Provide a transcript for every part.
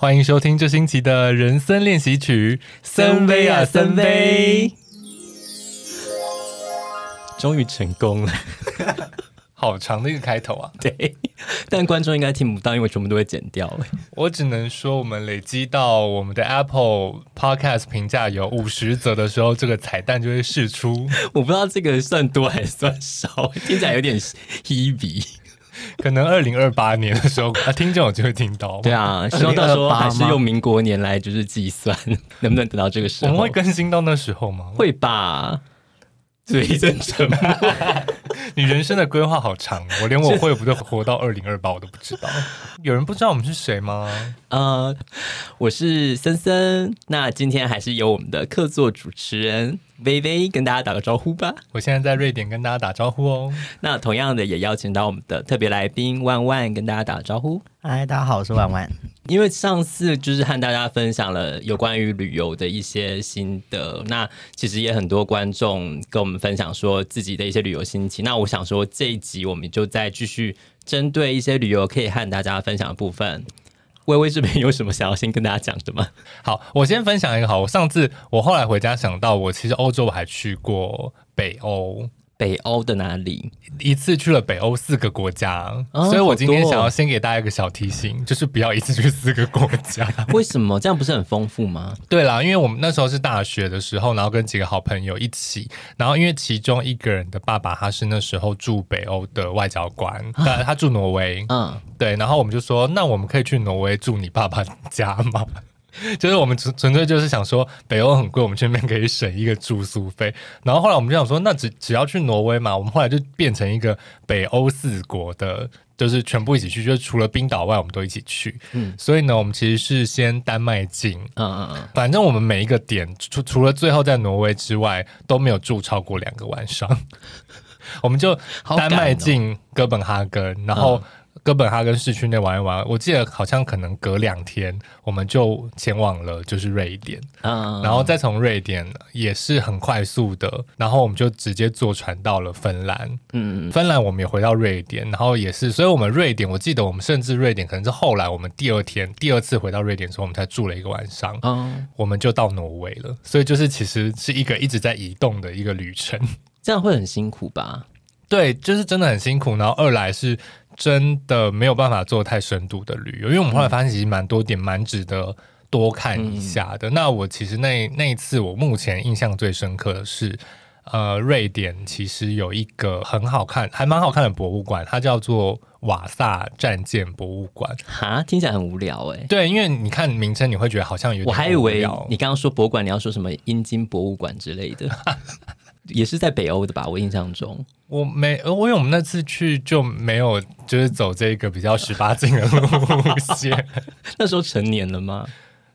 欢迎收听这星期的人生练习曲，森威啊森威，终于成功了，好长的一个开头啊！对，但观众应该听不到，因为全部都会剪掉了。我只能说，我们累积到我们的 Apple Podcast 评价有五十则的时候，这个彩蛋就会释出。我不知道这个算多还是算少，听起来有点 heavy。可能二零二八年的时候，啊，听众就会听到。对啊，希望到时候还是用民国年来就是计算，能不能等到这个时候？我们会更新到那时候吗？会吧。所以一阵沉默。你人生的规划好长，我连我会不会活到二零二八我都不知道。有人不知道我们是谁吗？呃，我是森森。那今天还是由我们的客座主持人薇薇跟大家打个招呼吧。我现在在瑞典跟大家打招呼哦。那同样的也邀请到我们的特别来宾万万跟大家打个招呼。嗨，大家好，我是万万。因为上次就是和大家分享了有关于旅游的一些心得，那其实也很多观众跟我们分享说自己的一些旅游心情。那我想说这一集我们就再继续针对一些旅游可以和大家分享的部分。微微这边有什么想要先跟大家讲的吗？好，我先分享一个好。我上次我后来回家想到，我其实欧洲我还去过北欧。北欧的哪里？一次去了北欧四个国家，哦，所以我今天想要先给大家一个小提醒，就是不要一次去四个国家。为什么？这样不是很丰富吗？对啦，因为我们那时候是大学的时候，然后跟几个好朋友一起，然后因为其中一个人的爸爸他是那时候驻北欧的外交官，他他住挪威，嗯，对，然后我们就说，那我们可以去挪威住你爸爸家吗？就是我们纯纯粹就是想说北欧很贵，我们这边可以省一个住宿费。然后后来我们就想说，那只只要去挪威嘛，我们后来就变成一个北欧四国的，就是全部一起去，就是除了冰岛外，我们都一起去。嗯，所以呢，我们其实是先丹麦进，嗯嗯嗯，反正我们每一个点除除了最后在挪威之外，都没有住超过两个晚上。我们就丹麦进哥本哈根，然后。哥本哈根市区内玩一玩，我记得好像可能隔两天我们就前往了，就是瑞典，嗯，然后再从瑞典也是很快速的，然后我们就直接坐船到了芬兰，嗯，芬兰我们也回到瑞典，然后也是，所以我们瑞典，我记得我们甚至瑞典可能是后来我们第二天第二次回到瑞典的时候，我们才住了一个晚上，嗯，我们就到挪威了，所以就是其实是一个一直在移动的一个旅程，这样会很辛苦吧？对，就是真的很辛苦，然后二来是。真的没有办法做太深度的旅游，因为我们后来发现其实蛮多点蛮值得多看一下的。嗯、那我其实那那一次我目前印象最深刻的是，呃，瑞典其实有一个很好看，还蛮好看的博物馆，它叫做瓦萨战舰博物馆。哈，听起来很无聊哎。对，因为你看名称，你会觉得好像有点。我还以为你刚刚说博物馆，你要说什么阴茎博物馆之类的。也是在北欧的吧？我印象中，我没，因为我们那次去就没有，就是走这个比较十八禁的路线。那时候成年了吗？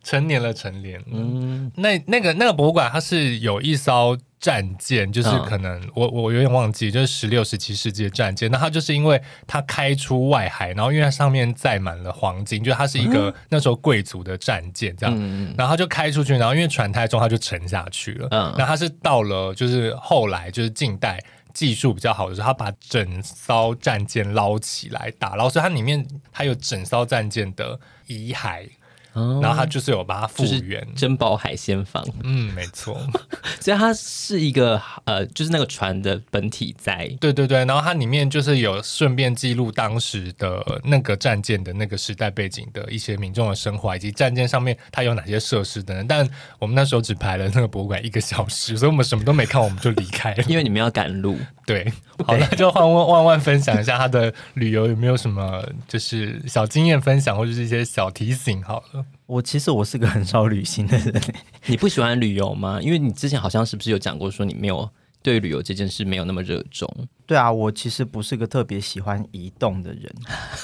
成年了，成年了。嗯，那那个那个博物馆，它是有一艘战舰，就是可能、嗯、我我有点忘记，就是十六、十七世纪的战舰。那它就是因为它开出外海，然后因为它上面载满了黄金，就它是一个那时候贵族的战舰，这样。嗯、然后它就开出去，然后因为船太重，它就沉下去了。嗯，然后它是到了就是后来就是近代技术比较好的时候，它把整艘战舰捞起来打捞，所以它里面它有整艘战舰的遗骸。然后它就是有把它复原，珍宝海鲜坊。嗯，没错。所以它是一个呃，就是那个船的本体在。对对对，然后它里面就是有顺便记录当时的那个战舰的那个时代背景的一些民众的生活，以及战舰上面它有哪些设施等等。但我们那时候只排了那个博物馆一个小时，所以我们什么都没看，我们就离开了。因为你们要赶路。对，好，了就换问万万分享一下他的旅游有没有什么就是小经验分享，或者是一些小提醒。好了。我其实我是个很少旅行的人，你不喜欢旅游吗？因为你之前好像是不是有讲过说你没有对旅游这件事没有那么热衷？对啊，我其实不是个特别喜欢移动的人。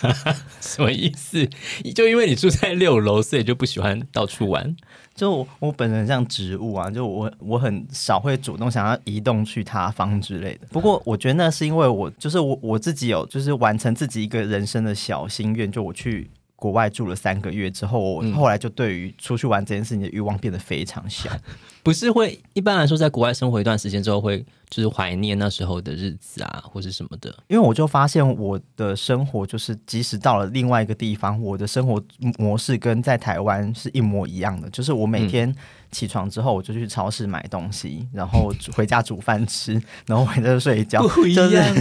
什么意思？就因为你住在六楼，所以就不喜欢到处玩？就我，我本人像植物啊，就我我很少会主动想要移动去他方之类的。不过我觉得那是因为我就是我我自己有就是完成自己一个人生的小心愿，就我去。国外住了三个月之后，我后来就对于出去玩这件事情的欲望变得非常小。不是会一般来说，在国外生活一段时间之后，会就是怀念那时候的日子啊，或是什么的。因为我就发现我的生活就是，即使到了另外一个地方，我的生活模式跟在台湾是一模一样的。就是我每天起床之后，我就去超市买东西，然后回家煮饭吃，然后回家睡觉。不一样，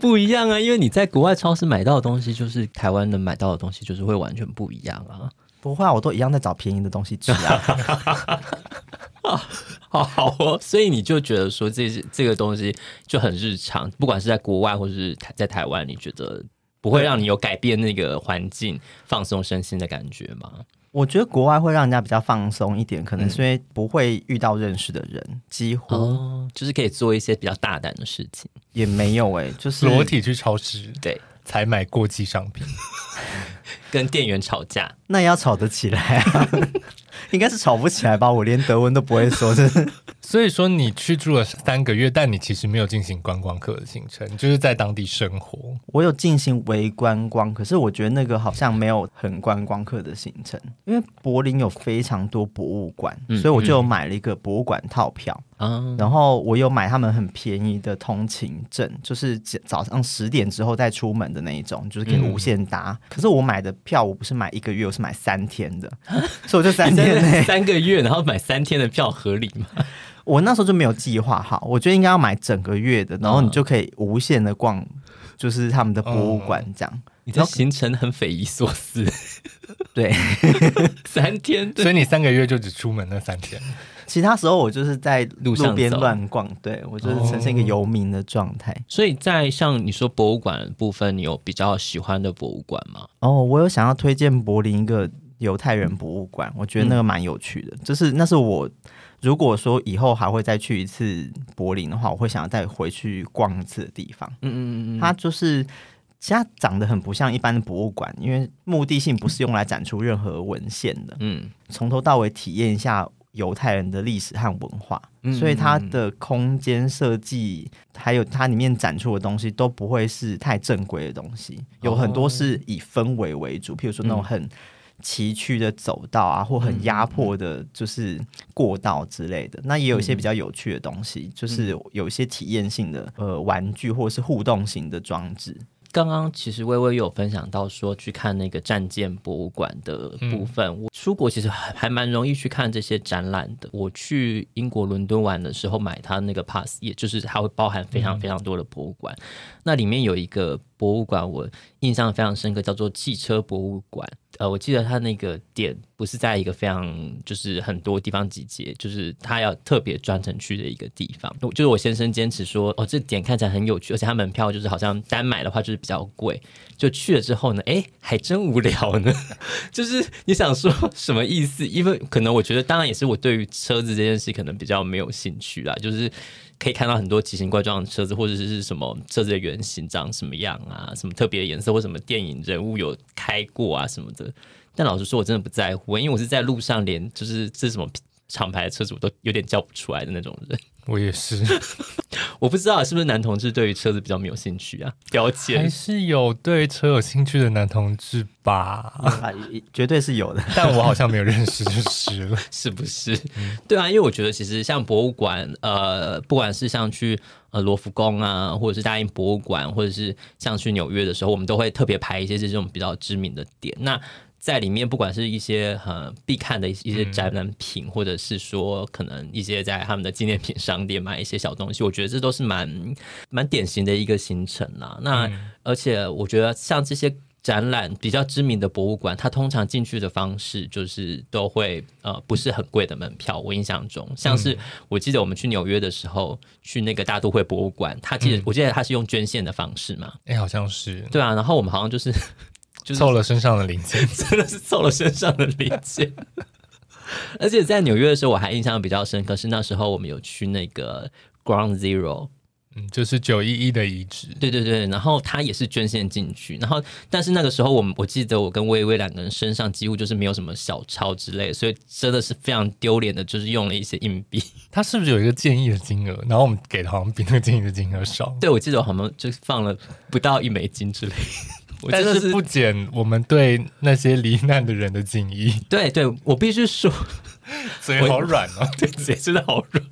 不一样啊！因为你在国外超市买到的东西，就是台湾能买到的东西，就是会完全不一样啊。不会啊，我都一样在找便宜的东西吃啊。好好哦，所以你就觉得说，这这个东西就很日常，不管是在国外或者是在台湾，你觉得不会让你有改变那个环境、放松身心的感觉吗？我觉得国外会让人家比较放松一点，可能是因为不会遇到认识的人，嗯、几乎、哦、就是可以做一些比较大胆的事情。也没有哎、欸，就是裸体去超市，对，才买过季商品。跟店员吵架，那也要吵得起来啊？应该是吵不起来吧？我连德文都不会说，真的。所以说你去住了三个月，但你其实没有进行观光客的行程，就是在当地生活。我有进行微观光，可是我觉得那个好像没有很观光客的行程，因为柏林有非常多博物馆，嗯、所以我就有买了一个博物馆套票。嗯、然后我有买他们很便宜的通勤证，就是早上十点之后再出门的那一种，就是可以无限搭。嗯、可是我买的票我不是买一个月，我是买三天的，所以我就三天内三个月，然后买三天的票合理吗？我那时候就没有计划好，我觉得应该要买整个月的，然后你就可以无限的逛，就是他们的博物馆这样。你这行程很匪夷所思，对，三天，所以你三个月就只出门那三天。其他时候我就是在路边乱逛，对，我就是呈现一个游民的状态。哦。所以在像你说博物馆部分，你有比较喜欢的博物馆吗？哦，我有想要推荐柏林一个犹太人博物馆，我觉得那个蛮有趣的。嗯、就是那是我如果说以后还会再去一次柏林的话，我会想要再回去逛一次的地方。嗯嗯嗯嗯，它就是其实它长得很不像一般的博物馆，因为目的性不是用来展出任何文献的。嗯，从头到尾体验一下。犹太人的历史和文化，所以它的空间设计还有它里面展出的东西都不会是太正规的东西，有很多是以氛围为主，譬如说那种很崎岖的走道啊，或很压迫的，就是过道之类的。那也有一些比较有趣的东西，就是有一些体验性的呃玩具或是互动型的装置。刚刚其实微微有分享到说去看那个战舰博物馆的部分，我出国其实还还蛮容易去看这些展览的。我去英国伦敦玩的时候买它那个 pass，也就是它会包含非常非常多的博物馆，那里面有一个博物馆我印象非常深刻，叫做汽车博物馆。呃，我记得他那个点不是在一个非常就是很多地方集结，就是他要特别专程去的一个地方。就是我先生坚持说，哦，这点看起来很有趣，而且他门票就是好像单买的话就是比较贵。就去了之后呢，哎，还真无聊呢。就是你想说什么意思？因为可能我觉得，当然也是我对于车子这件事可能比较没有兴趣啦，就是。可以看到很多奇形怪状的车子，或者是什么车子的原型长什么样啊，什么特别的颜色，或什么电影人物有开过啊什么的。但老实说，我真的不在乎，因为我是在路上连就是这什么厂牌的车主都有点叫不出来的那种人。我也是，我不知道是不是男同志对于车子比较没有兴趣啊？标签还是有对车有兴趣的男同志吧？啊，绝对是有的，但我好像没有认识就是了，是不是？嗯、对啊，因为我觉得其实像博物馆，呃，不管是像去呃罗浮宫啊，或者是大英博物馆，或者是像去纽约的时候，我们都会特别排一些这种比较知名的点。那在里面，不管是一些很必看的一些展览品，嗯、或者是说可能一些在他们的纪念品商店买一些小东西，我觉得这都是蛮蛮典型的一个行程啦。那、嗯、而且我觉得像这些展览比较知名的博物馆，它通常进去的方式就是都会呃不是很贵的门票。我印象中，像是我记得我们去纽约的时候，去那个大都会博物馆，他记得、嗯、我记得他是用捐献的方式嘛？哎、欸，好像是。对啊，然后我们好像就是。就是凑了身上的零钱，真的是凑了身上的零钱。而且在纽约的时候，我还印象比较深刻，是那时候我们有去那个 Ground Zero，嗯，就是九一一的遗址。对对对，然后他也是捐献进去，然后但是那个时候我们我记得我跟薇薇两个人身上几乎就是没有什么小钞之类，所以真的是非常丢脸的，就是用了一些硬币。他是不是有一个建议的金额？然后我们给的好像比那个建议的金额少。对，我记得我好像就放了不到一美金之类。但是不减我们对那些罹难的人的敬意。对对，我必须说，嘴好软哦，对，嘴真的好软。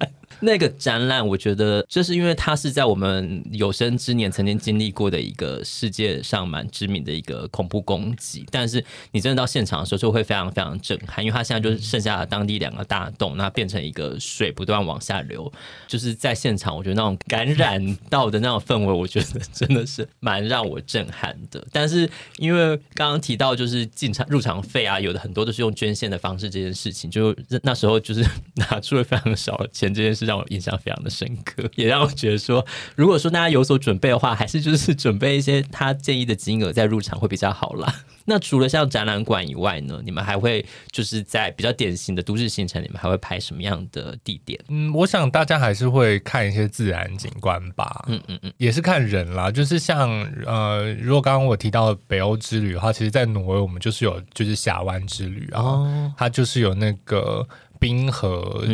那个展览，我觉得就是因为它是在我们有生之年曾经经历过的一个世界上蛮知名的一个恐怖攻击，但是你真的到现场的时候就会非常非常震撼，因为它现在就是剩下了当地两个大洞，那变成一个水不断往下流，就是在现场，我觉得那种感染到的那种氛围，我觉得真的是蛮让我震撼的。但是因为刚刚提到就是进场入场费啊，有的很多都是用捐献的方式，这件事情就那时候就是拿出了非常少的钱，这件事让我印象非常的深刻，也让我觉得说，如果说大家有所准备的话，还是就是准备一些他建议的金额再入场会比较好啦。那除了像展览馆以外呢，你们还会就是在比较典型的都市行程，你们还会拍什么样的地点？嗯，我想大家还是会看一些自然景观吧。嗯嗯嗯，也是看人啦。就是像呃，如果刚刚我提到北欧之旅的话，其实在挪威我们就是有就是峡湾之旅啊，哦、它就是有那个冰河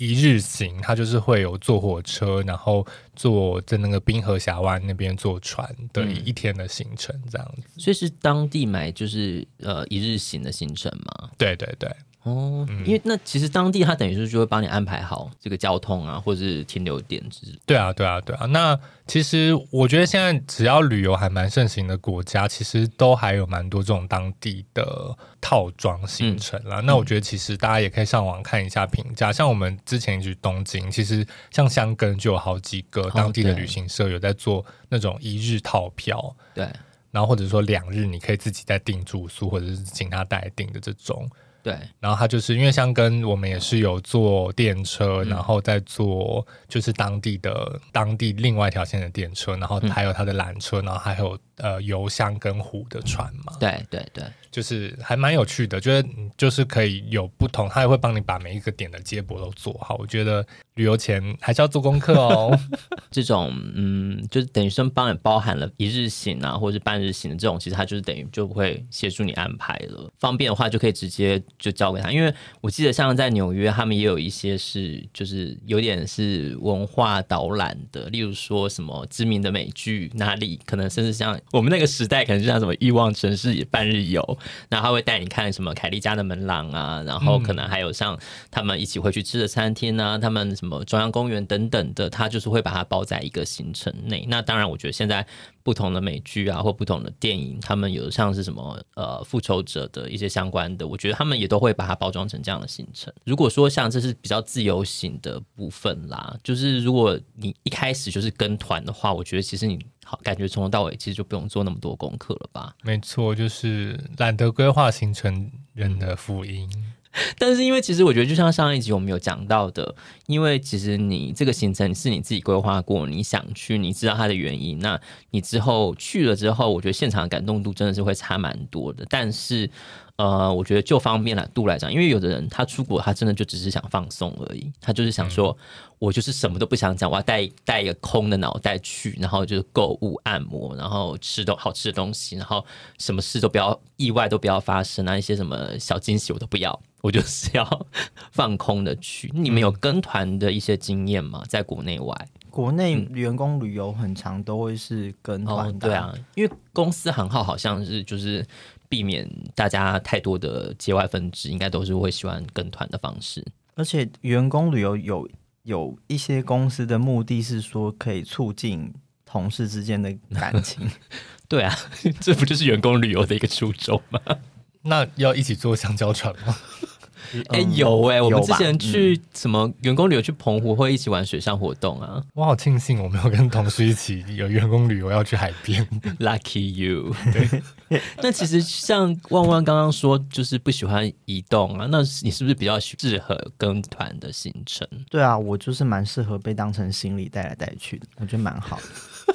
一日行，嗯、它就是会有坐火车，然后坐在那个冰河峡湾那边坐船的一天的行程这样子。所以是当地买就是呃一日行的行程吗？对对对。哦，因为那其实当地他等于是就会帮你安排好这个交通啊，或者是停留点之类。对啊，对啊，对啊。那其实我觉得现在只要旅游还蛮盛行的国家，其实都还有蛮多这种当地的套装行程啦。嗯、那我觉得其实大家也可以上网看一下评价，嗯、像我们之前去东京，其实像箱根就有好几个当地的旅行社有在做那种一日套票，对，然后或者说两日你可以自己再订住宿，或者是请他代订的这种。对，然后他就是因为像跟我们也是有坐电车，嗯、然后再坐就是当地的当地另外一条线的电车，然后还有他的缆车，然后还有呃游箱跟湖的船嘛。对对对，就是还蛮有趣的，觉得就是可以有不同，他也会帮你把每一个点的接驳都做好。我觉得旅游前还是要做功课哦。这种嗯，就是等于说帮你包含了一日行啊，或者是半日行的这种，其实它就是等于就会协助你安排了，方便的话就可以直接。就交给他，因为我记得像在纽约，他们也有一些是就是有点是文化导览的，例如说什么知名的美剧哪里，可能甚至像我们那个时代，可能就像什么欲望城市半日游，那他会带你看什么凯莉家的门廊啊，然后可能还有像他们一起会去吃的餐厅啊，他们什么中央公园等等的，他就是会把它包在一个行程内。那当然，我觉得现在。不同的美剧啊，或不同的电影，他们有像是什么呃复仇者的一些相关的，我觉得他们也都会把它包装成这样的行程。如果说像这是比较自由行的部分啦，就是如果你一开始就是跟团的话，我觉得其实你好感觉从头到尾其实就不用做那么多功课了吧？没错，就是懒得规划行程人的福音。但是因为其实我觉得，就像上一集我们有讲到的，因为其实你这个行程是你自己规划过，你想去，你知道它的原因，那你之后去了之后，我觉得现场的感动度真的是会差蛮多的。但是，呃，我觉得就方便度来讲，因为有的人他出国，他真的就只是想放松而已，他就是想说，我就是什么都不想讲，我要带带一个空的脑袋去，然后就是购物、按摩，然后吃东好吃的东西，然后什么事都不要，意外都不要发生，那一些什么小惊喜我都不要，我就是要放空的去。你们有跟团的一些经验吗？在国内外？国内员工旅游很长都会是跟团的。哦，对啊，因为公司行号好像是就是。避免大家太多的界外分支，应该都是会喜欢跟团的方式。而且员工旅游有有一些公司的目的是说可以促进同事之间的感情。对啊，这不就是员工旅游的一个初衷吗？那要一起坐香蕉船吗？哎、欸，有哎、欸，我们之前去什么员工旅游去澎湖，会一起玩水上活动啊。我好庆幸我没有跟同事一起有员工旅游要去海边。Lucky you。对。那其实像万万刚刚说，就是不喜欢移动啊，那你是不是比较适合跟团的行程？对啊，我就是蛮适合被当成行李带来带去的，我觉得蛮好的。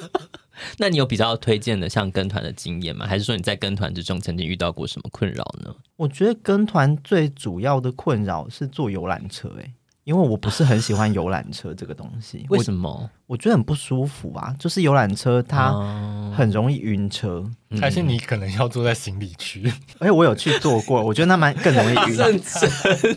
那你有比较推荐的像跟团的经验吗？还是说你在跟团之中曾经遇到过什么困扰呢？我觉得跟团最主要的困扰是坐游览车，诶，因为我不是很喜欢游览车这个东西。为什么？我觉得很不舒服啊，就是游览车它很容易晕车，还是你可能要坐在行李区？而 且我有去坐过，我觉得那蛮更容易晕。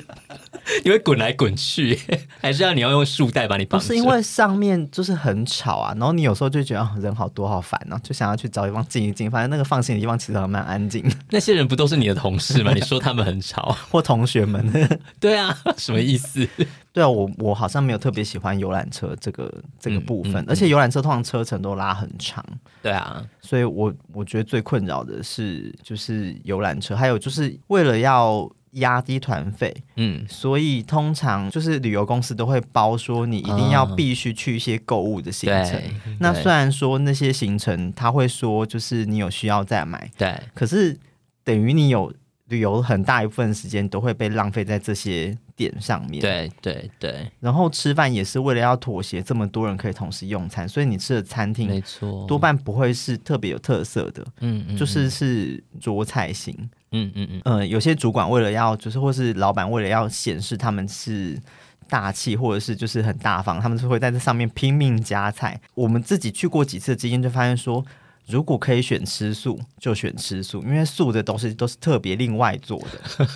你会滚来滚去，还是要你要用束带把你绑？不是因为上面就是很吵啊，然后你有时候就觉得人好多好烦哦，就想要去找地方静一静。反正那个放心的地方其实还蛮安静。那些人不都是你的同事吗？你说他们很吵，或同学们？对啊，什么意思？对啊，我我好像没有特别喜欢游览车这个这个部分，嗯嗯嗯、而且游览车通常车程都拉很长。对啊，所以我我觉得最困扰的是就是游览车，还有就是为了要。压低团费，嗯，所以通常就是旅游公司都会包说你一定要必须去一些购物的行程。嗯、那虽然说那些行程他会说就是你有需要再买，对，可是等于你有旅游很大一部分时间都会被浪费在这些点上面。对对对，然后吃饭也是为了要妥协这么多人可以同时用餐，所以你吃的餐厅没错，多半不会是特别有特色的，嗯，嗯，就是是桌菜型。嗯嗯嗯，呃，有些主管为了要就是，或是老板为了要显示他们是大气，或者是就是很大方，他们就会在这上面拼命加菜。我们自己去过几次的经验，就发现说，如果可以选吃素，就选吃素，因为素的东西都是特别另外做的。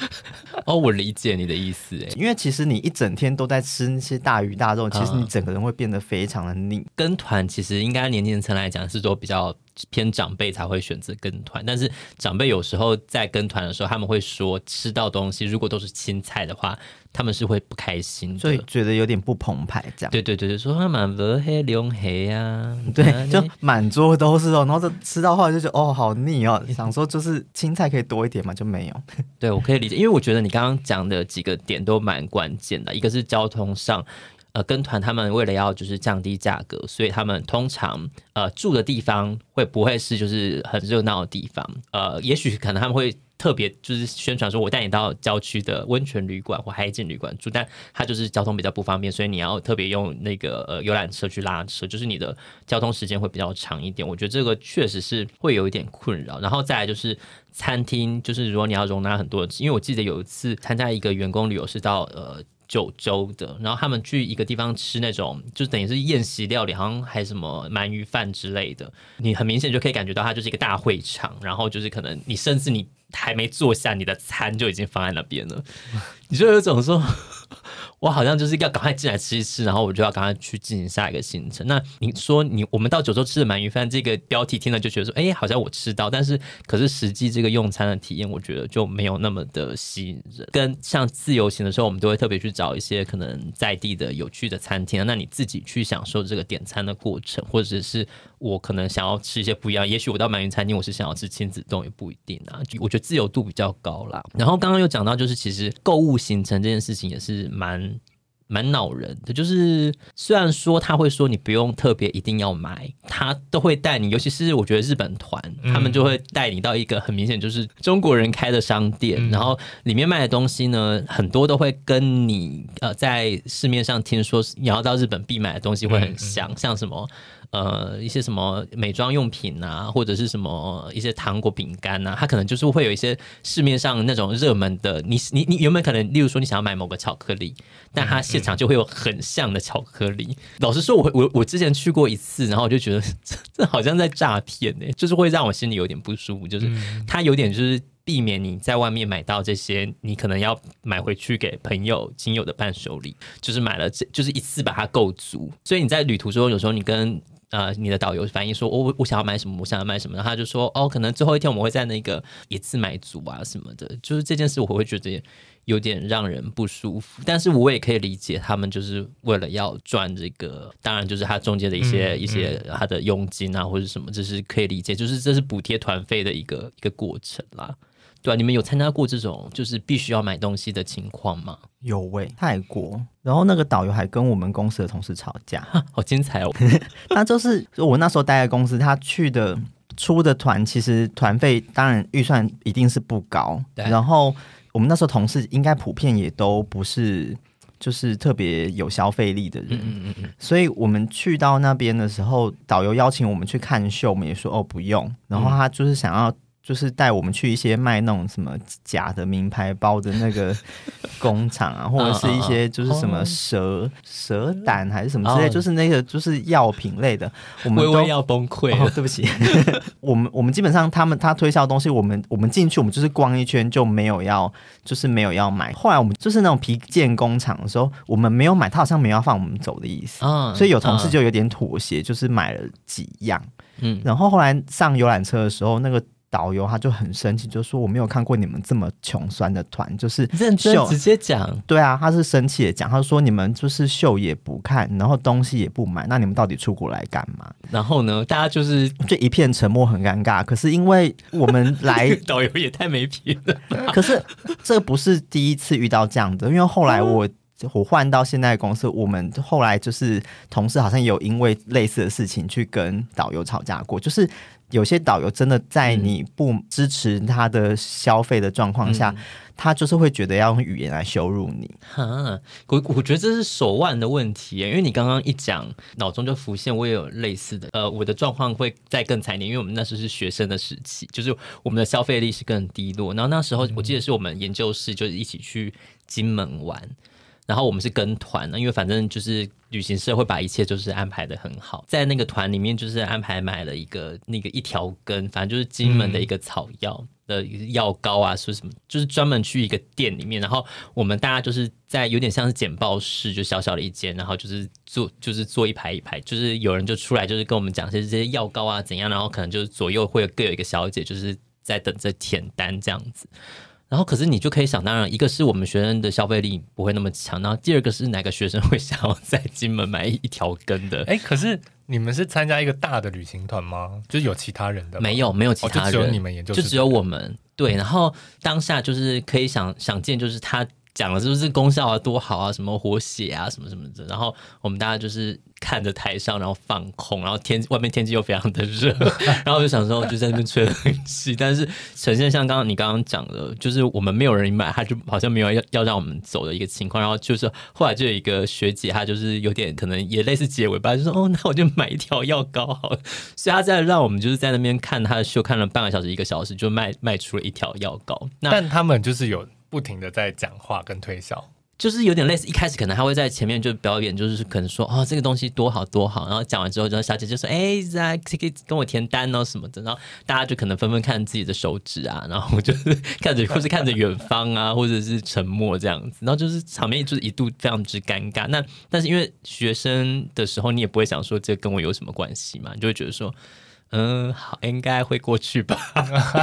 哦，我理解你的意思，哎，因为其实你一整天都在吃那些大鱼大肉，其实你整个人会变得非常的腻。跟团其实应该年轻层来讲是说比较。偏长辈才会选择跟团，但是长辈有时候在跟团的时候，他们会说吃到东西如果都是青菜的话，他们是会不开心，所以觉得有点不澎湃这样。对对对对，说他满桌黑龙黑啊，对，就满桌都是哦，然后就吃到后来就觉得哦好腻哦，想说就是青菜可以多一点嘛，就没有。对，我可以理解，因为我觉得你刚刚讲的几个点都蛮关键的，一个是交通上。呃，跟团他们为了要就是降低价格，所以他们通常呃住的地方会不会是就是很热闹的地方？呃，也许可能他们会特别就是宣传说，我带你到郊区的温泉旅馆或海景旅馆住，但它就是交通比较不方便，所以你要特别用那个呃游览车去拉车，就是你的交通时间会比较长一点。我觉得这个确实是会有一点困扰。然后再来就是餐厅，就是如果你要容纳很多人，因为我记得有一次参加一个员工旅游是到呃。九州的，然后他们去一个地方吃那种，就等于是宴席料理，好像还什么鳗鱼饭之类的。你很明显就可以感觉到，它就是一个大会场，然后就是可能你甚至你还没坐下，你的餐就已经放在那边了，你就有种说。我好像就是要赶快进来吃一吃，然后我就要赶快去进行下一个行程。那你说你我们到九州吃的鳗鱼饭，这个标题听了就觉得说，哎，好像我吃到，但是可是实际这个用餐的体验，我觉得就没有那么的吸引人。跟像自由行的时候，我们都会特别去找一些可能在地的有趣的餐厅。那你自己去享受这个点餐的过程，或者是我可能想要吃一些不一样，也许我到鳗鱼餐厅，我是想要吃亲子冻，也不一定啊。我觉得自由度比较高啦。然后刚刚又讲到，就是其实购物行程这件事情也是蛮。蛮恼人的，就是虽然说他会说你不用特别一定要买，他都会带你，尤其是我觉得日本团，他们就会带你到一个很明显就是中国人开的商店，嗯、然后里面卖的东西呢，很多都会跟你呃在市面上听说你要到日本必买的东西会很像，嗯嗯、像什么。呃，一些什么美妆用品啊，或者是什么一些糖果、饼干啊，它可能就是会有一些市面上那种热门的。你你你有没有可能，例如说你想要买某个巧克力，但它现场就会有很像的巧克力。嗯嗯、老实说我，我我我之前去过一次，然后我就觉得这这好像在诈骗呢，就是会让我心里有点不舒服。就是它有点就是避免你在外面买到这些，你可能要买回去给朋友、亲友的伴手礼，就是买了这就是一次把它够足。所以你在旅途中，有时候你跟呃，你的导游反映说，我我想要买什么，我想要买什么，然后他就说，哦，可能最后一天我们会在那个一次买足啊什么的，就是这件事我会觉得有点让人不舒服，但是我也可以理解他们就是为了要赚这个，当然就是他中间的一些、嗯、一些他的佣金啊或者什么，这是可以理解，就是这是补贴团费的一个一个过程啦。对啊，你们有参加过这种就是必须要买东西的情况吗？有喂、欸，泰国，然后那个导游还跟我们公司的同事吵架，好精彩哦！他就是我那时候待在公司，他去的出的团，其实团费当然预算一定是不高，对。然后我们那时候同事应该普遍也都不是就是特别有消费力的人，嗯嗯嗯，所以我们去到那边的时候，导游邀请我们去看秀，我们也说哦不用，然后他就是想要。就是带我们去一些卖那种什么假的名牌包的那个 工厂啊，或者是一些就是什么蛇蛇胆还是什么之类，就是那个就是药品类的，我们都要崩溃哦。对不起，我们我们基本上他们他推销东西，我们我们进去我们就是逛一圈就没有要，就是没有要买。后来我们就是那种皮件工厂的时候，我们没有买，他好像没有要放我们走的意思，所以有同事就有点妥协，就是买了几样。嗯，然后后来上游览车的时候，那个。导游他就很生气，就说我没有看过你们这么穷酸的团，就是认真直接讲。对啊，他是生气的讲，他说你们就是秀也不看，然后东西也不买，那你们到底出国来干嘛？然后呢，大家就是就一片沉默，很尴尬。可是因为我们来，导游也太没品了。可是这不是第一次遇到这样的，因为后来我、嗯、我换到现在的公司，我们后来就是同事好像有因为类似的事情去跟导游吵架过，就是。有些导游真的在你不支持他的消费的状况下，嗯、他就是会觉得要用语言来羞辱你。哈，我我觉得这是手腕的问题，因为你刚刚一讲，脑中就浮现我也有类似的。呃，我的状况会再更惨一点，因为我们那时候是学生的时期，就是我们的消费力是更低落。然后那时候我记得是我们研究室就是一起去金门玩。然后我们是跟团的，因为反正就是旅行社会把一切就是安排的很好，在那个团里面就是安排买了一个那个一条根，反正就是金门的一个草药的药膏啊，说什么就是专门去一个店里面，然后我们大家就是在有点像是简报室，就小小的一间，然后就是坐就是坐一排一排，就是有人就出来就是跟我们讲些这些药膏啊怎样，然后可能就是左右会有各有一个小姐就是在等着填单这样子。然后，可是你就可以想当然，一个是我们学生的消费力不会那么强，然后第二个是哪个学生会想要在金门买一条根的？哎，可是你们是参加一个大的旅行团吗？就是有其他人的？没有，没有其他人，只有你们研究，就只有我们。对，然后当下就是可以想想见，就是他。讲了是不是功效啊多好啊，什么活血啊什么什么的，然后我们大家就是看着台上，然后放空，然后天外面天气又非常的热，然后我就想说就在那边吹冷气，但是呈现像刚刚你刚刚讲的，就是我们没有人买，他就好像没有要要让我们走的一个情况，然后就是后来就有一个学姐，她就是有点可能也类似结尾吧，就说哦那我就买一条药膏好了，所以她在让我们就是在那边看她的秀，看了半个小时一个小时，就卖卖出了一条药膏，那但他们就是有。不停的在讲话跟推销，就是有点类似。一开始可能他会在前面就表演，就是可能说哦这个东西多好多好，然后讲完之后，然后小姐就说哎，在可以跟我填单哦什么的，然后大家就可能纷纷看自己的手指啊，然后就是看着或是看着远方啊，或者是沉默这样子，然后就是场面就是一度非常之尴尬。那但是因为学生的时候，你也不会想说这跟我有什么关系嘛，你就会觉得说。嗯，好，应该会过去吧。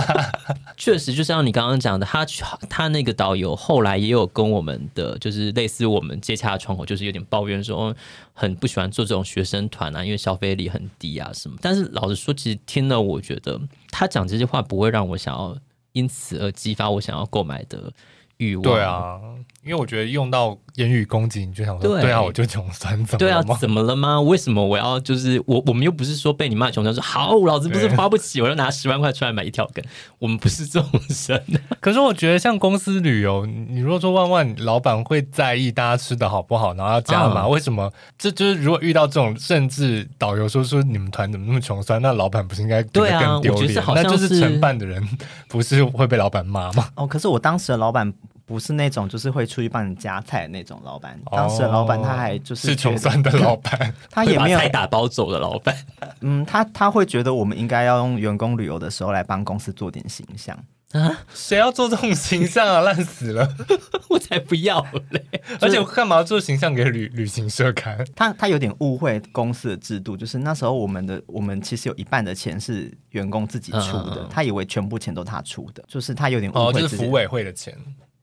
确实，就像你刚刚讲的，他他那个导游后来也有跟我们的，就是类似我们接洽的窗口，就是有点抱怨说，很不喜欢做这种学生团啊，因为消费力很低啊什么。但是老实说，其实听了，我觉得他讲这些话不会让我想要因此而激发我想要购买的欲望。对啊。因为我觉得用到言语攻击，你就想说，对，对啊，我就穷酸，怎么了？对啊，怎么了吗？为什么我要就是我？我们又不是说被你骂穷酸，说好，老子不是花不起，我要拿十万块出来买一条根。我们不是这种人。可是我觉得，像公司旅游，你如果说万万老板会在意大家吃的好不好，然后要加码，嗯、为什么？这就是如果遇到这种，甚至导游说说你们团怎么那么穷酸，那老板不是应该觉得更丢脸？啊、那就是承办的人不是会被老板骂吗？哦，可是我当时的老板。不是那种就是会出去帮你夹菜的那种老板，当时的老板他还就是是穷酸的老板，他也没有打包走的老板。嗯，他他会觉得我们应该要用员工旅游的时候来帮公司做点形象啊？谁要做这种形象啊？烂死了！我才不要嘞！而且我干嘛要做形象给旅旅行社看？他他有点误会公司的制度，就是那时候我们的我们其实有一半的钱是员工自己出的，嗯、他以为全部钱都他出的，就是他有点误会，哦，就是服委会的钱。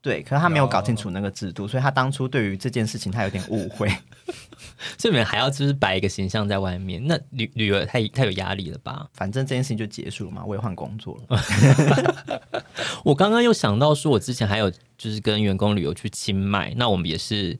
对，可是他没有搞清楚那个制度，oh. 所以他当初对于这件事情他有点误会，所以你们还要就是摆一个形象在外面，那旅旅游太太有压力了吧？反正这件事情就结束了嘛，我也换工作了。我刚刚又想到说，我之前还有就是跟员工旅游去清迈，那我们也是。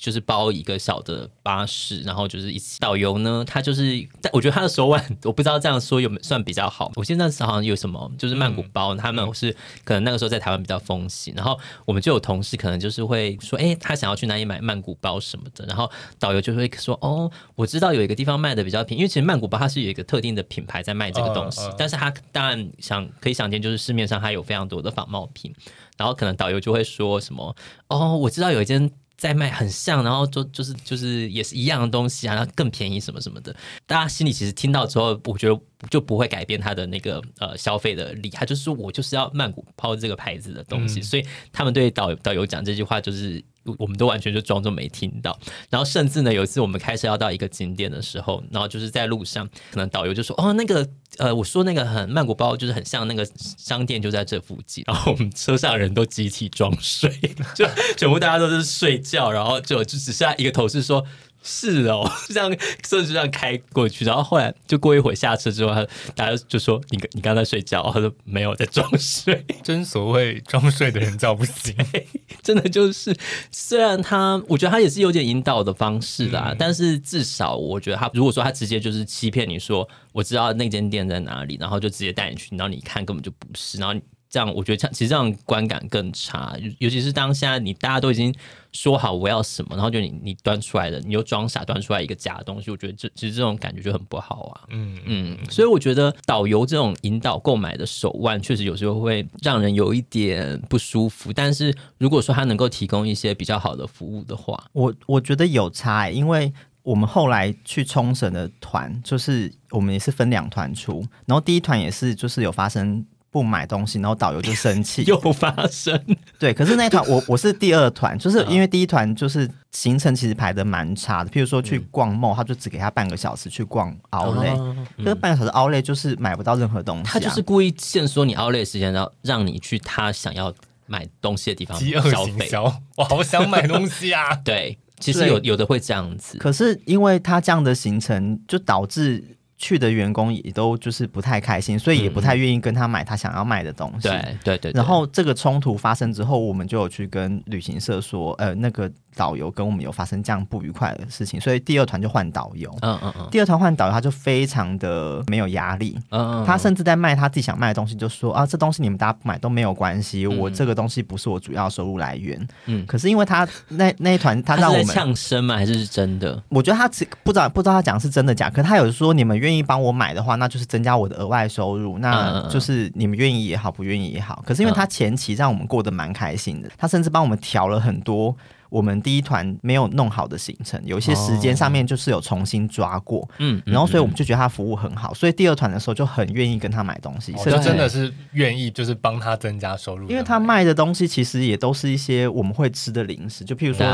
就是包一个小的巴士，然后就是一起导游呢，他就是，但我觉得他的手腕，我不知道这样说有没有算比较好。我现在好像有什么，就是曼谷包，他们是可能那个时候在台湾比较风行，然后我们就有同事可能就是会说，哎，他想要去哪里买曼谷包什么的，然后导游就会说，哦，我知道有一个地方卖的比较便宜，因为其实曼谷包它是有一个特定的品牌在卖这个东西，但是他当然想可以想见，就是市面上它有非常多的仿冒品，然后可能导游就会说什么，哦，我知道有一间。在卖很像，然后就就是就是也是一样的东西啊，然后更便宜什么什么的。大家心里其实听到之后，我觉得就不会改变他的那个呃消费的理。他就是说我就是要曼谷抛这个牌子的东西，嗯、所以他们对导导游讲这句话就是。我们都完全就装作没听到，然后甚至呢，有一次我们开车要到一个景点的时候，然后就是在路上，可能导游就说：“哦，那个呃，我说那个很曼谷包，就是很像那个商店就在这附近。”然后我们车上人都集体装睡，就全部大家都是睡觉，然后就就只剩下一个同事说。是哦，就 这样车就这样开过去，然后后来就过一会儿下车之后，他大家就说你你刚才睡觉，他说没有在装睡，真所谓装睡的人叫不醒，真的就是虽然他我觉得他也是有点引导的方式啦，嗯、但是至少我觉得他如果说他直接就是欺骗你说我知道那间店在哪里，然后就直接带你去，然后你看根本就不是，然后你。这样我觉得这样其实这样观感更差，尤其是当现在你大家都已经说好我要什么，然后就你你端出来的，你又装傻端出来一个假的东西，我觉得这其实这种感觉就很不好啊。嗯嗯，所以我觉得导游这种引导购买的手腕，确实有时候会让人有一点不舒服。但是如果说他能够提供一些比较好的服务的话，我我觉得有差欸，因为我们后来去冲绳的团，就是我们也是分两团出，然后第一团也是就是有发生。不买东西，然后导游就生气，又发生。对，可是那一团 我我是第二团，就是因为第一团就是行程其实排的蛮差的，譬如说去逛 mall，他就只给他半个小时去逛 outlet，这半个小时 outlet 就是买不到任何东西，啊，他就是故意限缩你 outlet 时间，然后让你去他想要买东西的地方消费。我好想买东西啊！对，其实有有的会这样子，可是因为他这样的行程就导致。去的员工也都就是不太开心，所以也不太愿意跟他买他想要买的东西。对对对。然后这个冲突发生之后，我们就有去跟旅行社说，呃，那个。导游跟我们有发生这样不愉快的事情，所以第二团就换导游。嗯嗯嗯。第二团换导游，他就非常的没有压力。嗯嗯。他甚至在卖他自己想卖的东西，就说啊，这东西你们大家不买都没有关系，我这个东西不是我主要收入来源。嗯。可是因为他那那一团，他让我们呛声吗？还是是真的？我觉得他只不知道不知道他讲是真的假，可是他有说你们愿意帮我买的话，那就是增加我的额外收入，那就是你们愿意也好，不愿意也好。可是因为他前期让我们过得蛮开心的，他甚至帮我们调了很多。我们第一团没有弄好的行程，有一些时间上面就是有重新抓过，嗯，然后所以我们就觉得他服务很好，所以第二团的时候就很愿意跟他买东西，就真的是愿意就是帮他增加收入，因为他卖的东西其实也都是一些我们会吃的零食，就譬如说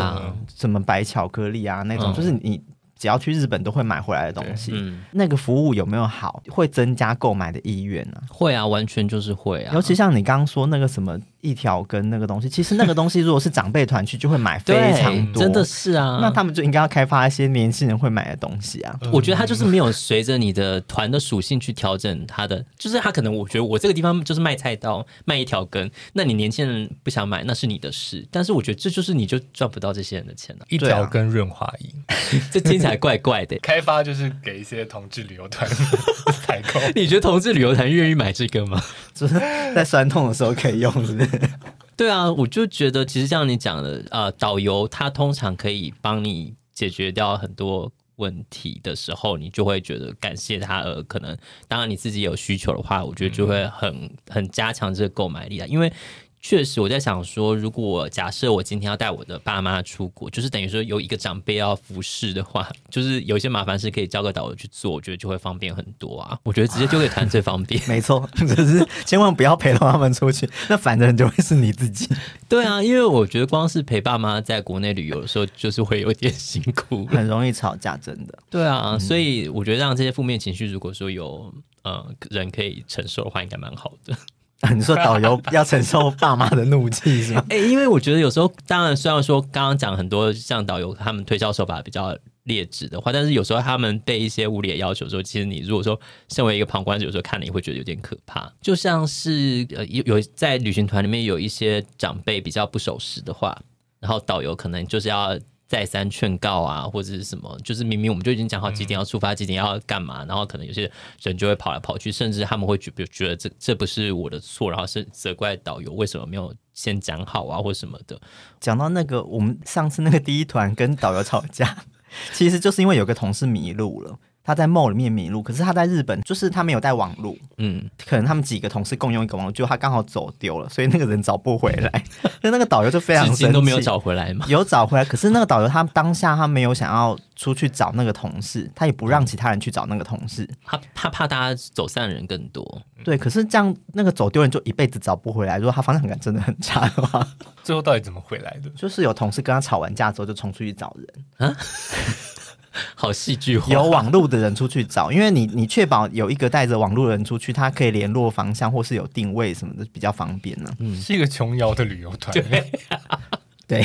什么白巧克力啊那种，就是你。只要去日本都会买回来的东西，嗯、那个服务有没有好，会增加购买的意愿呢？会啊，完全就是会啊。尤其像你刚刚说那个什么一条根那个东西，其实那个东西如果是长辈团去，就会买 非常多，真的是啊。那他们就应该要开发一些年轻人会买的东西啊。嗯、我觉得他就是没有随着你的团的属性去调整他的，就是他可能我觉得我这个地方就是卖菜刀卖一条根，那你年轻人不想买那是你的事，但是我觉得这就是你就赚不到这些人的钱了、啊。一条根润滑液，这听起来。怪怪的，开发就是给一些同志旅游团 采购。你觉得同志旅游团愿意买这个吗？就是在酸痛的时候可以用，是不是？对啊，我就觉得其实像你讲的，呃，导游他通常可以帮你解决掉很多问题的时候，你就会觉得感谢他。而可能当然你自己有需求的话，我觉得就会很很加强这个购买力啊，因为。确实，我在想说，如果假设我今天要带我的爸妈出国，就是等于说有一个长辈要服侍的话，就是有一些麻烦事可以交个导游去做，我觉得就会方便很多啊。我觉得直接丢给团最方便。没错，就是千万不要陪同他们出去，那反正就会是你自己。对啊，因为我觉得光是陪爸妈在国内旅游的时候，就是会有点辛苦，很容易吵架，真的。对啊，所以我觉得让这些负面情绪，如果说有呃人可以承受的话，应该蛮好的。你说导游 要承受爸妈的怒气是吗？哎、欸，因为我觉得有时候，当然虽然说刚刚讲很多像导游他们推销手法比较劣质的话，但是有时候他们被一些无理的要求的时候，其实你如果说身为一个旁观者，有时候看了也会觉得有点可怕。就像是呃有有在旅行团里面有一些长辈比较不守时的话。然后导游可能就是要再三劝告啊，或者是什么，就是明明我们就已经讲好几点要出发，几点要干嘛，然后可能有些人就会跑来跑去，甚至他们会觉觉得这这不是我的错，然后是责怪导游为什么没有先讲好啊，或什么的。讲到那个，我们上次那个第一团跟导游吵架，其实就是因为有个同事迷路了。他在 mall 里面迷路，可是他在日本，就是他没有带网路，嗯，可能他们几个同事共用一个网路，就他刚好走丢了，所以那个人找不回来，那那个导游就非常生气，都没有找回来嘛，有找回来，可是那个导游他当下他没有想要出去找那个同事，他也不让其他人去找那个同事，他他怕大家走散的人更多，对，可是这样那个走丢人就一辈子找不回来，如果他方向感真的很差的话，最后到底怎么回来的？就是有同事跟他吵完架之后就冲出去找人。啊。好戏剧化，有网路的人出去找，因为你你确保有一个带着网络的人出去，他可以联络方向或是有定位什么的，比较方便呢、啊。嗯，是一个琼瑶的旅游团。对，对。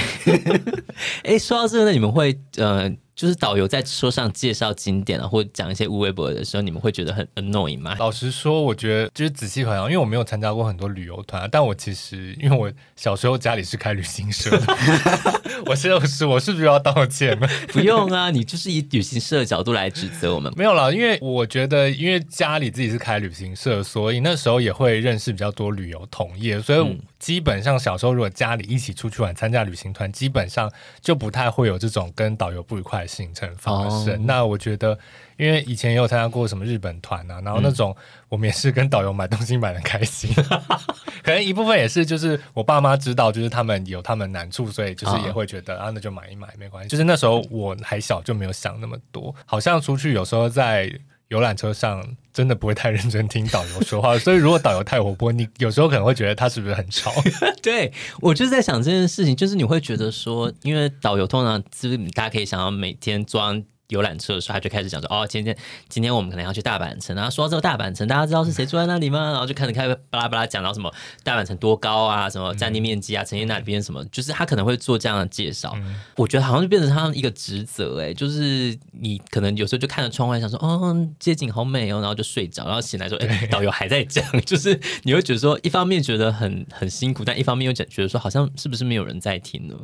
哎、欸，说到这个，那你们会呃。就是导游在车上介绍景点啊，或者讲一些无微博的时候，你们会觉得很 annoying 吗？老实说，我觉得就是仔细考量，因为我没有参加过很多旅游团，但我其实因为我小时候家里是开旅行社的，我是老师，我是不是要道歉吗？不用啊，你就是以旅行社的角度来指责我们。没有啦，因为我觉得，因为家里自己是开旅行社，所以那时候也会认识比较多旅游同业，所以基本上小时候如果家里一起出去玩，参加旅行团，基本上就不太会有这种跟导游不愉快的行程发生。Oh. 那我觉得，因为以前也有参加过什么日本团啊，然后那种我们也是跟导游买东西买的开心，嗯、可能一部分也是就是我爸妈知道，就是他们有他们难处，所以就是也会觉得、oh. 啊，那就买一买没关系。就是那时候我还小，就没有想那么多。好像出去有时候在游览车上，真的不会太认真听导游说话，所以如果导游太活泼，你有时候可能会觉得他是不是很吵？对，我就在想这件事情，就是你会觉得说，因为导游通常就是大家可以想要每天装。游览车的时候，他就开始讲说：“哦，今天今天我们可能要去大阪城。然后说到这个大阪城，大家知道是谁住在那里吗？然后就开始开始巴拉巴拉讲到什么大阪城多高啊，什么占地面积啊，城市那里边什么，就是他可能会做这样的介绍。嗯、我觉得好像就变成他一个职责，哎，就是你可能有时候就看着窗外想说，哦，街景好美哦，然后就睡着，然后醒来说，哎，导游还在讲，就是你会觉得说，一方面觉得很很辛苦，但一方面又觉觉得说，好像是不是没有人在听呢？”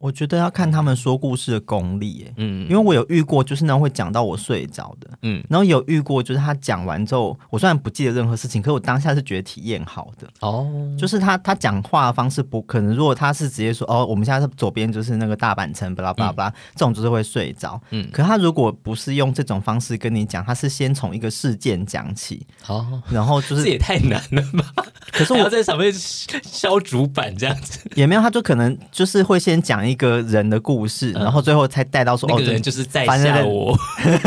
我觉得要看他们说故事的功力，嗯，因为我有遇过，就是那种会讲到我睡着的，嗯，然后有遇过，就是他讲完之后，我虽然不记得任何事情，可是我当下是觉得体验好的，哦，就是他他讲话的方式不可能，如果他是直接说，哦，我们现在是左边就是那个大阪城，巴拉巴拉巴拉，这种就是会睡着，嗯，可他如果不是用这种方式跟你讲，他是先从一个事件讲起，哦，然后就是这也太难了吧？可是我在上面削主板这样子，也没有，他就可能就是会先讲一。一个人的故事，然后最后才带到说，那个人就是在下我，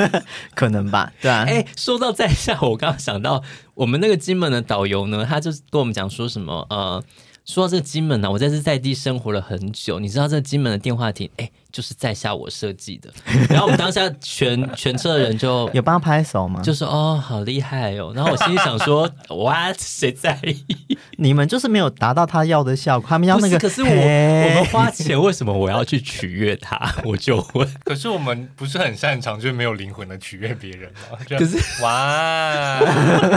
可能吧？对啊。哎，说到在下我，刚刚想到我们那个金门的导游呢，他就跟我们讲说什么，呃。说到这个金门呢、啊，我在这在地生活了很久。你知道这个金门的电话亭，哎，就是在下我设计的。然后我们当下全全车的人就有帮他拍手吗？就说哦，好厉害哦。然后我心里想说，what？谁在意？你们就是没有达到他要的效果。他们要那个，可是我我们花钱，为什么我要去取悦他？我就问。可是我们不是很擅长，就是没有灵魂的取悦别人吗？可是哇，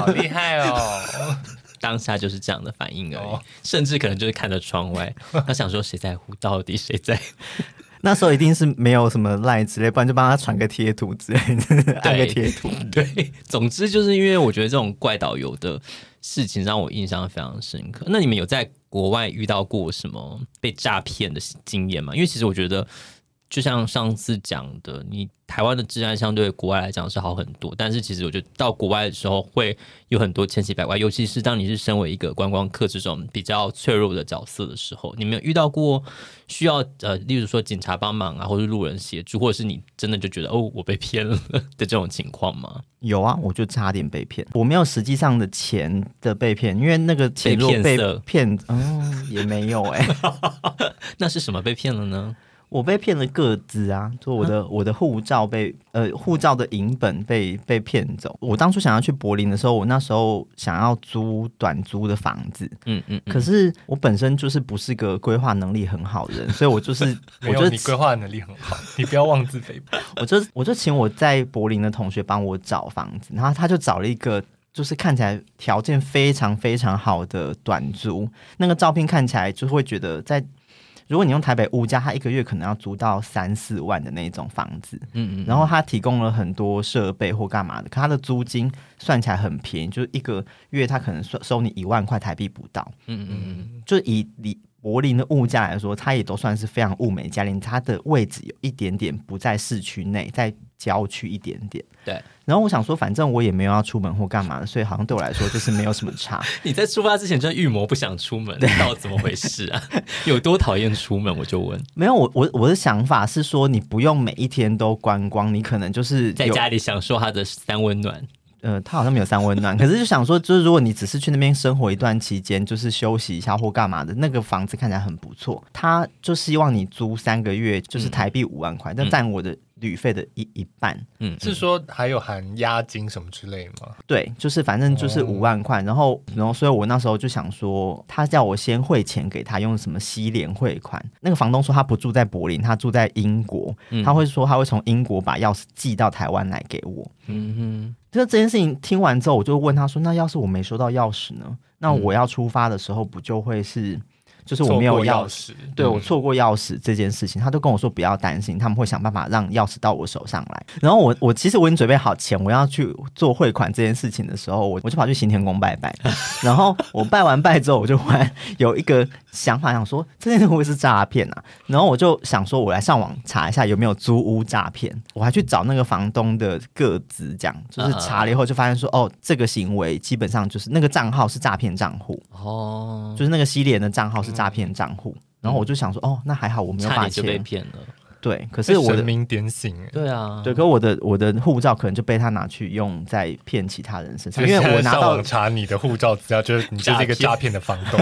好厉害哦。当下就是这样的反应而已，哦、甚至可能就是看着窗外，他想说谁在乎，到底谁在？那时候一定是没有什么赖之类，不然就帮他传个贴图之类的，按个贴图。对，总之就是因为我觉得这种怪导游的事情让我印象非常深刻。那你们有在国外遇到过什么被诈骗的经验吗？因为其实我觉得。就像上次讲的，你台湾的治安相对国外来讲是好很多，但是其实我觉得到国外的时候会有很多千奇百怪，尤其是当你是身为一个观光客这种比较脆弱的角色的时候，你没有遇到过需要呃，例如说警察帮忙啊，或者路人协助，或者是你真的就觉得哦，我被骗了 的这种情况吗？有啊，我就差点被骗，我没有实际上的钱的被骗，因为那个钱被骗，哦，也没有哎、欸，那是什么被骗了呢？我被骗了个资啊，就我的、啊、我的护照被呃护照的影本被被骗走。我当初想要去柏林的时候，我那时候想要租短租的房子，嗯嗯，嗯可是我本身就是不是个规划能力很好的人，所以我就是我觉得你规划能力很好，你不要妄自菲薄。我就我就请我在柏林的同学帮我找房子，然后他就找了一个就是看起来条件非常非常好的短租，那个照片看起来就会觉得在。如果你用台北物价，他一个月可能要租到三四万的那种房子，嗯，嗯嗯，然后他提供了很多设备或干嘛的，可他的租金算起来很便宜，就是一个月他可能收收你一万块台币不到，嗯嗯嗯，就以你。柏林的物价来说，它也都算是非常物美价廉。它的位置有一点点不在市区内，在郊区一点点。对。然后我想说，反正我也没有要出门或干嘛的，所以好像对我来说就是没有什么差。你在出发之前就预谋不想出门，到底怎么回事啊？有多讨厌出门？我就问。没有，我我我的想法是说，你不用每一天都观光，你可能就是在家里享受它的三温暖。呃，他好像没有三温暖，可是就想说，就是如果你只是去那边生活一段期间，就是休息一下或干嘛的，那个房子看起来很不错，他就希望你租三个月，就是台币五万块，但占我的旅费的一一半。嗯，是说还有含押金什么之类吗？对，就是反正就是五万块，然后然后所以我那时候就想说，他叫我先汇钱给他，用什么西联汇款。那个房东说他不住在柏林，他住在英国，他会说他会从英国把钥匙寄到台湾来给我。嗯哼。就这件事情听完之后，我就问他说：“那要是我没收到钥匙呢？那我要出发的时候，不就会是？”就是我没有钥匙，对，我错过钥匙这件事情，他都跟我说不要担心，他们会想办法让钥匙到我手上来。然后我我其实我已经准备好钱，我要去做汇款这件事情的时候，我我就跑去行天宫拜拜。然后我拜完拜之后，我就忽然有一个想法，想说这件事会不会是诈骗啊？然后我就想说，我来上网查一下有没有租屋诈骗。我还去找那个房东的个资，这样就是查了以后就发现说，哦，这个行为基本上就是那个账号是诈骗账户哦，就是那个西联的账号是。诈骗账户，然后我就想说，哦，那还好，我没有把钱就被骗了。对，可是我的神明点醒，对啊，对，可是我的我的护照可能就被他拿去用在骗其他人身上，因为我拿到查你的护照资料，就是你就是一个 诈骗的房东，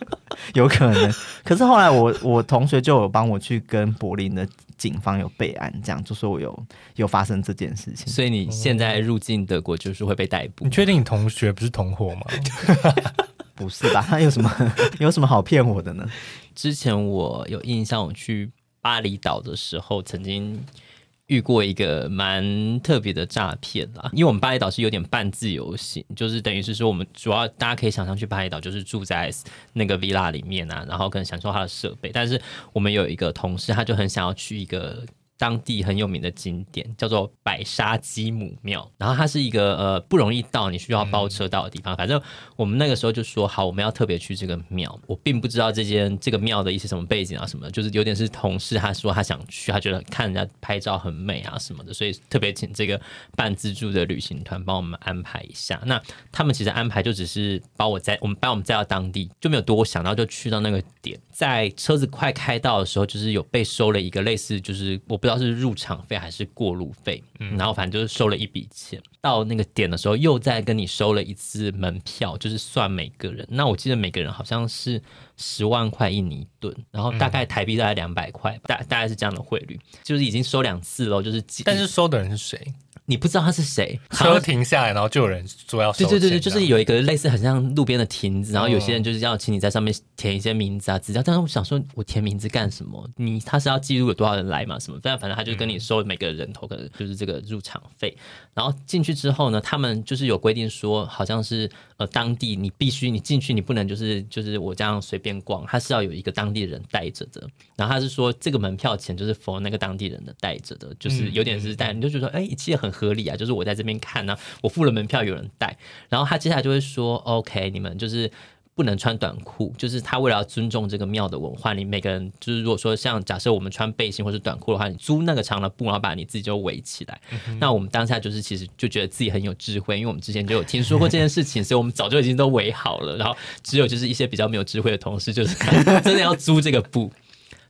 有可能。可是后来我我同学就有帮我去跟柏林的警方有备案，这样就说我有有发生这件事情，所以你现在入境德国就是会被逮捕。你确定你同学不是同伙吗？不是吧？他有什么有什么好骗我的呢？之前我有印象，我去巴厘岛的时候，曾经遇过一个蛮特别的诈骗啦。因为我们巴厘岛是有点半自由行，就是等于是说，我们主要大家可以想象去巴厘岛，就是住在那个 villa 里面啊，然后可能享受它的设备。但是我们有一个同事，他就很想要去一个。当地很有名的景点叫做白沙基姆庙，然后它是一个呃不容易到，你需要包车到的地方。反正我们那个时候就说好，我们要特别去这个庙。我并不知道这间这个庙的一些什么背景啊什么的，就是有点是同事他说他想去，他觉得看人家拍照很美啊什么的，所以特别请这个半自助的旅行团帮我们安排一下。那他们其实安排就只是把我在我们把我们载到当地，就没有多想，然后就去到那个点，在车子快开到的时候，就是有被收了一个类似就是我。不知道是入场费还是过路费，嗯，然后反正就是收了一笔钱。到那个点的时候，又再跟你收了一次门票，就是算每个人。那我记得每个人好像是十万块印尼盾，然后大概台币大概两百块，大大概是这样的汇率，就是已经收两次了，就是。但是收的人是谁？你不知道他是谁？车停下来，然后就有人说要收钱。对对对对，就是有一个类似很像路边的亭子，然后有些人就是要请你在上面填一些名字啊资料。但是我想说，我填名字干什么？你他是要记录有多少人来嘛？什么？反正反正他就跟你收每个人头，可能就是这个入场费。然后进去之后呢，他们就是有规定说，好像是呃当地你必须你进去，你不能就是就是我这样随便逛，他是要有一个当地人带着的。然后他是说这个门票钱就是 for 那个当地人的带着的，就是有点是带，你就觉得哎，一切很合理啊，就是我在。这边看呢、啊，我付了门票，有人带，然后他接下来就会说：“OK，你们就是不能穿短裤，就是他为了要尊重这个庙的文化，你每个人就是如果说像假设我们穿背心或是短裤的话，你租那个长的布，然后把你自己就围起来。嗯、那我们当下就是其实就觉得自己很有智慧，因为我们之前就有听说过这件事情，所以我们早就已经都围好了。然后只有就是一些比较没有智慧的同事，就是 真的要租这个布。”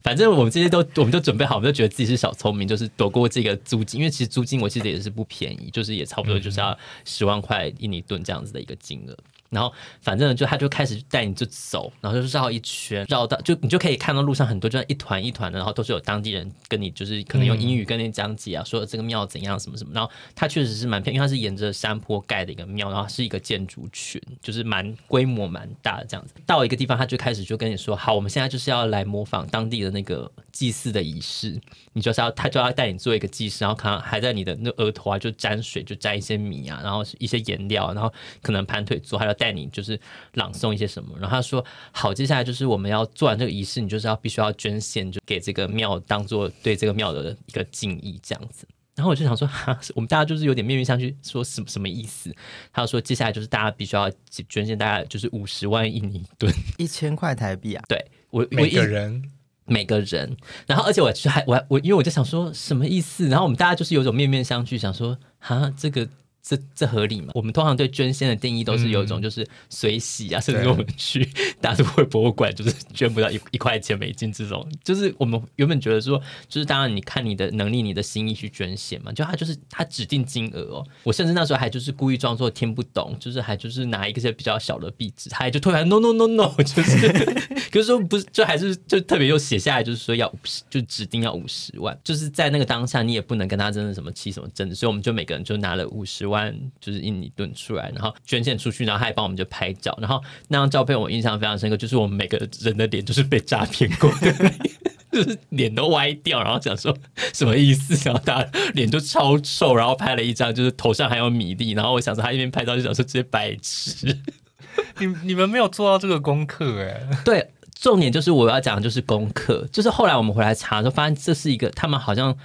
反正我们这些都，我们都准备好，我们就觉得自己是小聪明，就是躲过这个租金，因为其实租金我记得也是不便宜，就是也差不多就是要十万块印尼盾这样子的一个金额。然后反正就他就开始带你就走，然后就绕一圈，绕到就你就可以看到路上很多就一团一团的，然后都是有当地人跟你就是可能用英语跟你讲解啊，说这个庙怎样什么什么。然后它确实是蛮偏，因为它是沿着山坡盖的一个庙，然后是一个建筑群，就是蛮规模蛮大的这样子。到一个地方，他就开始就跟你说，好，我们现在就是要来模仿当地的那个祭祀的仪式，你就是要他就要带你做一个祭祀，然后可能还在你的那额头啊就沾水，就沾一些米啊，然后一些颜料，然后可能盘腿坐，还要。带你就是朗诵一些什么。然后他说好，接下来就是我们要做完这个仪式，你就是要必须要捐献，就给这个庙当做对这个庙的一个敬意这样子。然后我就想说，哈，我们大家就是有点面面相觑，说什么什么意思？他说接下来就是大家必须要捐献，大概就是五十万印尼盾，一千块台币啊。对我每个人每个人，然后而且我还我还我因为我就想说什么意思？然后我们大家就是有种面面相觑，想说哈这个。这这合理吗？我们通常对捐献的定义都是有一种就是随喜啊，嗯、甚至我们去大都会博物馆就是捐不到一一块钱美金这种，就是我们原本觉得说，就是当然你看你的能力、你的心意去捐献嘛，就他就是他指定金额哦。我甚至那时候还就是故意装作听不懂，就是还就是拿一个些比较小的币纸，他还就突然 no no no no，就是 可是说不是，就还是就特别又写下来，就是说要五十，就指定要五十万，就是在那个当下你也不能跟他真的什么起什么争执，所以我们就每个人就拿了五十万。就是印尼盾出来，然后捐献出去，然后他还帮我们就拍照，然后那张照片我印象非常深刻，就是我们每个人的脸就是被诈骗过的，就是脸都歪掉，然后想说什么意思，然后大家脸就超臭，然后拍了一张，就是头上还有米粒，然后我想说他一边拍照就想说直接白痴，你你们没有做到这个功课哎，对，重点就是我要讲的就是功课，就是后来我们回来查就发现这是一个他们好像。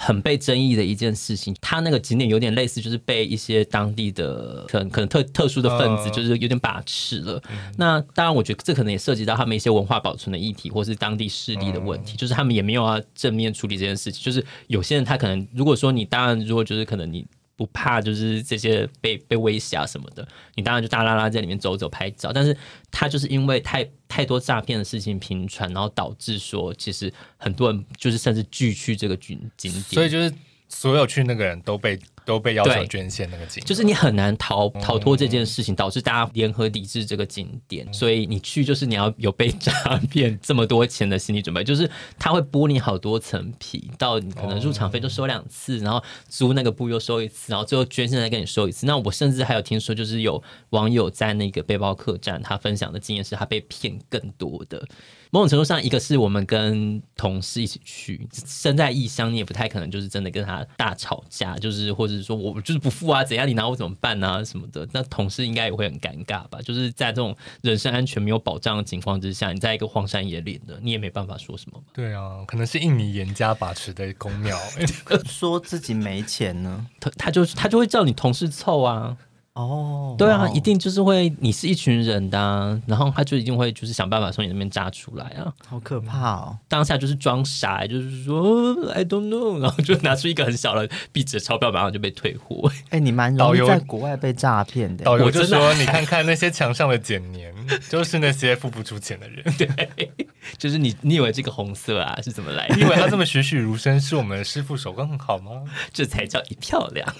很被争议的一件事情，它那个景点有点类似，就是被一些当地的可能可能特特殊的分子，就是有点把持了。呃、那当然，我觉得这可能也涉及到他们一些文化保存的议题，或是当地势力的问题，呃、就是他们也没有要正面处理这件事情。就是有些人他可能，如果说你当然，如果就是可能你。不怕，就是这些被被威胁啊什么的，你当然就大拉拉在里面走走拍照。但是他就是因为太太多诈骗的事情频传，然后导致说，其实很多人就是甚至拒去这个景景点，所以就是所有去那个人都被。都被要求捐献那个景，就是你很难逃逃脱这件事情，导致大家联合抵制这个景点。所以你去就是你要有被诈骗这么多钱的心理准备，就是他会剥你好多层皮，到你可能入场费就收两次，然后租那个布又收一次，然后最后捐献再跟你收一次。那我甚至还有听说，就是有网友在那个背包客栈，他分享的经验是他被骗更多的。某种程度上，一个是我们跟同事一起去，身在异乡，你也不太可能就是真的跟他大吵架，就是或者是说我就是不付啊，怎样你拿我怎么办啊什么的。那同事应该也会很尴尬吧？就是在这种人身安全没有保障的情况之下，你在一个荒山野岭的，你也没办法说什么。对啊，可能是印尼严加把持的公庙，说自己没钱呢，他他就他就会叫你同事凑啊。哦，对啊，一定就是会，你是一群人的，啊，然后他就一定会就是想办法从你那边扎出来啊，好可怕哦！当下就是装傻，就是说 I don't know，然后就拿出一个很小的壁纸钞票，马上就被退货。哎，你蛮容易在国外被诈骗的。导游就说：“你看看那些墙上的剪年，就是那些付不出钱的人。”对，就是你，你以为这个红色啊是怎么来的？你以为他这么栩栩如生，是我们的师傅手工很好吗？这才叫一漂亮。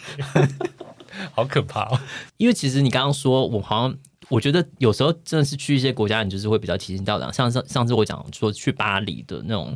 好可怕哦！因为其实你刚刚说，我好像我觉得有时候真的是去一些国家，你就是会比较提心吊胆。像上上次我讲说去巴黎的那种，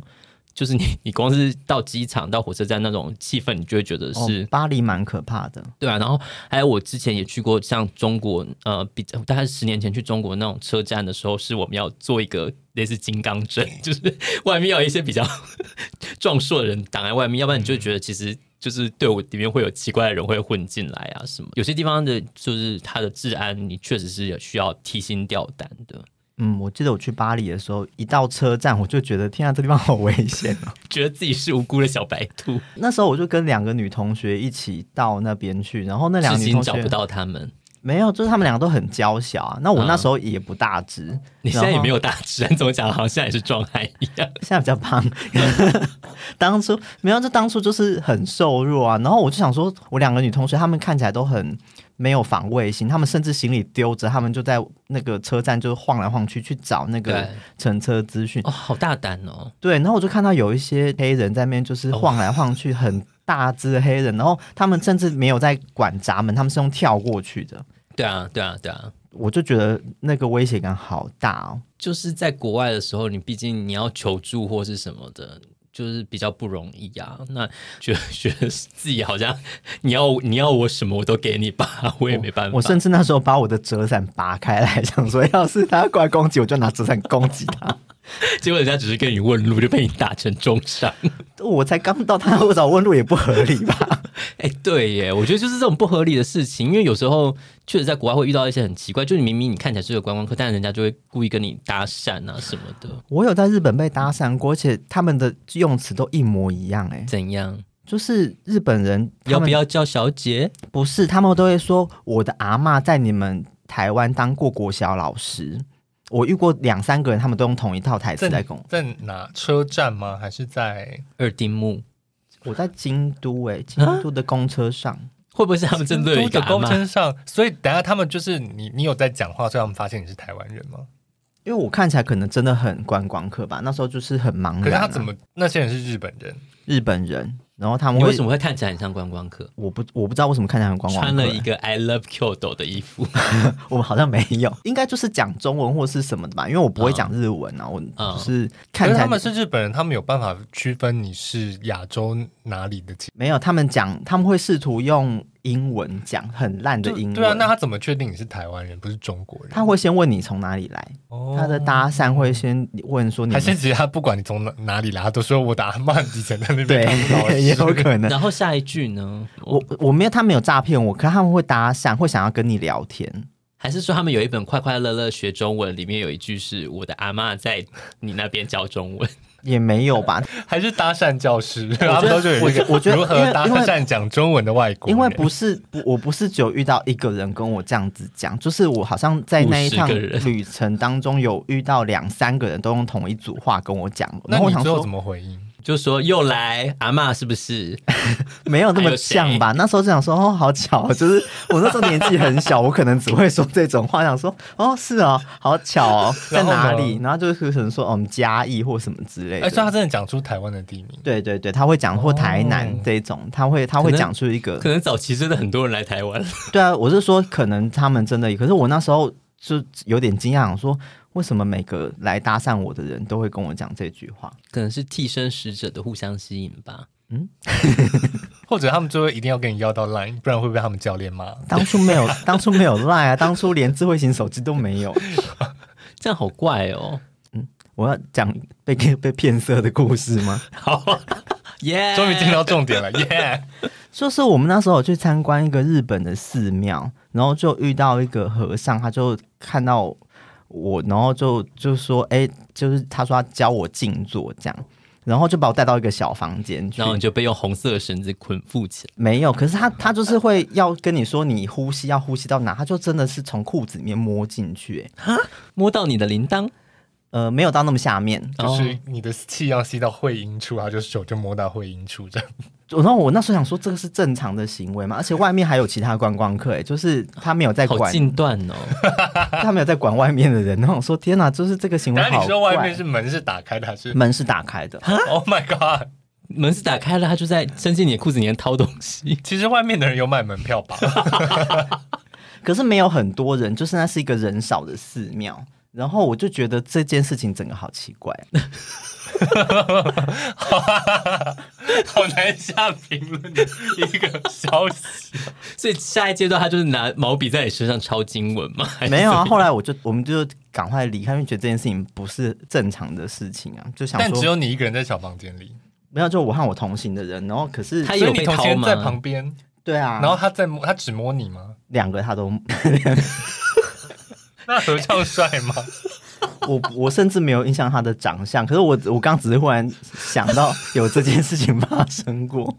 就是你你光是到机场到火车站那种气氛，你就会觉得是、哦、巴黎蛮可怕的，对啊。然后还有我之前也去过像中国，呃，比大概十年前去中国那种车站的时候，是我们要做一个类似金刚阵，就是外面要有一些比较 壮硕的人挡在外面，要不然你就觉得其实。就是对我里面会有奇怪的人会混进来啊什么？有些地方的，就是它的治安，你确实是有需要提心吊胆的。嗯，我记得我去巴黎的时候，一到车站我就觉得，天啊，这地方好危险啊，觉得自己是无辜的小白兔。那时候我就跟两个女同学一起到那边去，然后那两个女同学找不到他们。没有，就是他们两个都很娇小啊。那我那时候也不大只，嗯、你现在也没有大只，你怎么讲？好像现在也是壮汉一样。现在比较胖。当初没有，就当初就是很瘦弱啊。然后我就想说，我两个女同学，她们看起来都很没有防卫心，她们甚至行李丢着，她们就在那个车站就晃来晃去去找那个乘车资讯。哦，好大胆哦。对，然后我就看到有一些黑人在那边就是晃来晃去，很大只的黑人，然后他们甚至没有在管闸门，他们是用跳过去的。对啊，对啊，对啊，我就觉得那个威胁感好大哦。就是在国外的时候，你毕竟你要求助或是什么的，就是比较不容易啊。那觉得 觉得自己好像你要你要我什么我都给你吧，我也没办法。我，我甚至那时候把我的折伞拔开来，想说要是他过来攻击，我就拿折伞攻击他。结果人家只是跟你问路，就被你打成重伤。我才刚到，他我找问路也不合理吧？哎、欸，对耶，我觉得就是这种不合理的事情，因为有时候确实在国外会遇到一些很奇怪，就你明明你看起来是个观光客，但人家就会故意跟你搭讪啊什么的。我有在日本被搭讪过，而且他们的用词都一模一样。哎，怎样？就是日本人要不要叫小姐？不是，他们都会说我的阿嬷在你们台湾当过国小老师。我遇过两三个人，他们都用同一套台词在讲。在哪车站吗？还是在二丁目？我在京都哎、欸，京都的公车上，会不会是他们针对的沟通上？所以等下他们就是你，你有在讲话，所以他们发现你是台湾人吗？因为我看起来可能真的很观光客吧，那时候就是很茫然、啊。可是他怎么？那些人是日本人，日本人。然后他们为什么会看起来很像观光客？我不我不知道为什么看起来很观光客。穿了一个 I love Kyoto 的衣服，我们好像没有，应该就是讲中文或是什么的吧？因为我不会讲日文啊，嗯、我就是看起来。他们是日本人，他们有办法区分你是亚洲哪里的？没有，他们讲他们会试图用。英文讲很烂的英文，对啊，那他怎么确定你是台湾人，不是中国人？他会先问你从哪里来，哦、他的搭讪会先问说你，还是直接他不管你从哪哪里来，他都说我的阿嬷以前在那边，对，也有可能。然后下一句呢？我我没有，他没有诈骗我，可是他们会搭讪，会想要跟你聊天，还是说他们有一本快快乐乐学中文，里面有一句是我的阿嬷在你那边教中文。也没有吧，还是搭讪教师？他们都是有一个，我觉得如何搭讪讲中文的外国人。因为不是，我不是只有遇到一个人跟我这样子讲，就是我好像在那一趟旅程当中有遇到两三个人都用同一组话跟我讲。那你最后怎么回应？就说又来阿嬷是不是？没有那么像吧？那时候就想说哦，好巧，就是我那时候年纪很小，我可能只会说这种话，想说哦是哦，好巧哦，在哪里？然后就是可能说我们嘉义或什么之类的。哎，所以他真的讲出台湾的地名？对对对，他会讲或台南这种，他会他会讲出一个。可能早期真的很多人来台湾。对啊，我是说可能他们真的，可是我那时候就有点惊讶，想说。为什么每个来搭讪我的人都会跟我讲这句话？可能是替身使者的互相吸引吧。嗯，或者他们最后一定要跟你要到 Line，不然会被他们教练骂。当初没有，当初没有 Line 啊，当初连智慧型手机都没有，这样好怪哦。嗯，我要讲被被骗色的故事吗？好，耶，终于听到重点了，耶、yeah。就是我们那时候去参观一个日本的寺庙，然后就遇到一个和尚，他就看到。我然后就就说，哎，就是他说他教我静坐这样，然后就把我带到一个小房间去，然后你就被用红色的绳子捆缚起来。没有，可是他他就是会要跟你说，你呼吸要呼吸到哪，他就真的是从裤子里面摸进去，哈，摸到你的铃铛。呃，没有到那么下面，就是你的气要吸到会阴处啊，就手就摸到会阴处这样。然后我那时候想说，这个是正常的行为嘛？而且外面还有其他观光客，哎，就是他没有在管，好禁断哦，他没有在管外面的人。然后我说，天哪，就是这个行为好怪。你说外面是门是打开的还是门是打开的？Oh my god，门是打开了，他就在伸进你的裤子里面掏东西。其实外面的人有买门票吧？可是没有很多人，就是那是一个人少的寺庙。然后我就觉得这件事情整个好奇怪，好难下评论的一个消息。所以下一阶段他就是拿毛笔在你身上抄经文吗？没有啊，后来我就我们就赶快离开，因为觉得这件事情不是正常的事情啊，就想说。但只有你一个人在小房间里，没有，就我和我同行的人。然后可是他有被掏吗？在旁边，对啊。然后他在摸，他只摸你吗？两个他都。那和尚帅吗？我我甚至没有印象他的长相，可是我我刚只是忽然想到有这件事情发生过，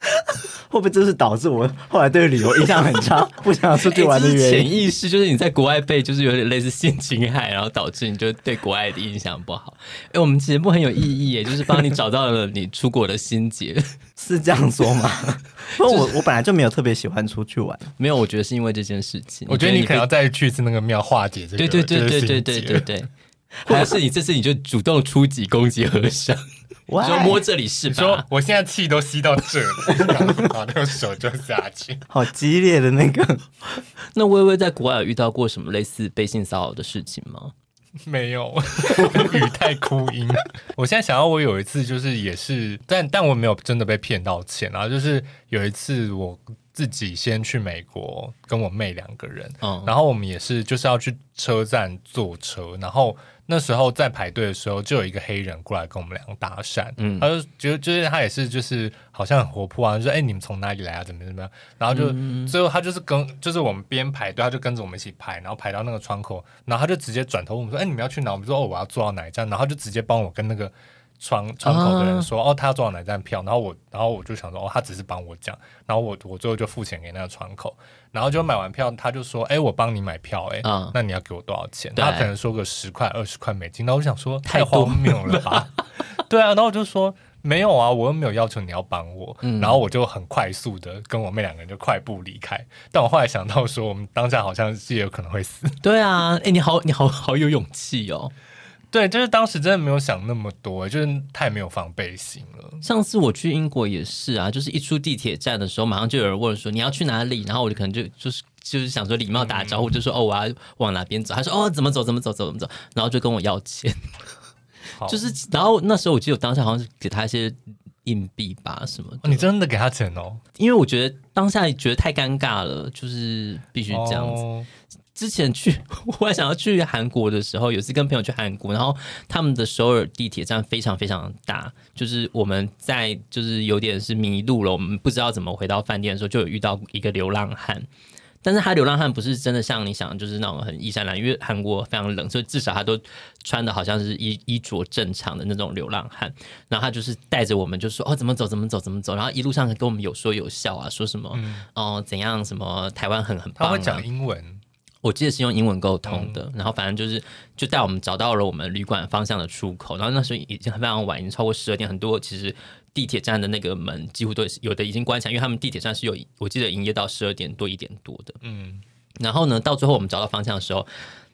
会不会这是导致我后来对旅游印象很差，不想出去玩的原因？潜意识就是你在国外被就是有点类似性侵害，然后导致你就对国外的印象不好。哎、欸，我们节目很有意义耶，就是帮你找到了你出国的心结，是这样说吗？我我本来就没有特别喜欢出去玩，没有，我觉得是因为这件事情。我觉得你可能要再去一次那个庙化解这个。对对对对对对对对。还是你这次你就主动出击攻击和尚，我说摸这里是吧？说我现在气都吸到这了，然后用手就下去，好激烈的那个。那薇薇在国外有遇到过什么类似被性骚扰的事情吗？没有，语带哭音。我现在想到，我有一次就是也是，但但我没有真的被骗到钱啊，就是有一次我。自己先去美国，跟我妹两个人，嗯，然后我们也是就是要去车站坐车，然后那时候在排队的时候，就有一个黑人过来跟我们两个搭讪，嗯，他就觉得就是他也是就是好像很活泼啊，就说哎、欸、你们从哪里来啊，怎么怎么样，然后就、嗯、最后他就是跟就是我们边排队，他就跟着我们一起排，然后排到那个窗口，然后他就直接转头问我们说哎、欸、你们要去哪？我们说哦我要坐到哪一站，然后他就直接帮我跟那个。窗窗口的人说：“啊、哦，他要坐到哪站票？”然后我，然后我就想说：“哦，他只是帮我讲。”然后我，我最后就付钱给那个窗口。然后就买完票，他就说：“哎，我帮你买票，哎、嗯，那你要给我多少钱？”他可能说个十块、二十块美金。那我想说，太荒谬了吧？对啊，然后我就说：“没有啊，我又没有要求你要帮我。嗯”然后我就很快速的跟我妹两个人就快步离开。但我后来想到说，我们当下好像是也有可能会死。对啊，哎，你好，你好好有勇气哦。对，就是当时真的没有想那么多，就是太没有防备心了。上次我去英国也是啊，就是一出地铁站的时候，马上就有人问说你要去哪里，然后我就可能就就是就是想说礼貌打招呼，嗯、就说哦我要往哪边走，他说哦怎么走怎么走怎么走，然后就跟我要钱，就是然后那时候我记得我当下好像是给他一些硬币吧什么的。哦，你真的给他钱哦？因为我觉得当下觉得太尴尬了，就是必须这样子。哦之前去，我还想要去韩国的时候，有次跟朋友去韩国，然后他们的首尔地铁站非常非常大，就是我们在就是有点是迷路了，我们不知道怎么回到饭店的时候，就有遇到一个流浪汉，但是他流浪汉不是真的像你想的，就是那种很衣衫褴，因为韩国非常冷，所以至少他都穿的好像是衣衣着正常的那种流浪汉，然后他就是带着我们就说哦怎么走怎么走怎么走，然后一路上跟我们有说有笑啊，说什么、嗯、哦怎样什么台湾很很棒、啊，他会讲英文。我记得是用英文沟通的，然后反正就是就带我们找到了我们旅馆方向的出口，然后那时候已经非常晚，已经超过十二点，很多其实地铁站的那个门几乎都有的已经关起来，因为他们地铁站是有我记得营业到十二点多一点多的，嗯，然后呢，到最后我们找到方向的时候。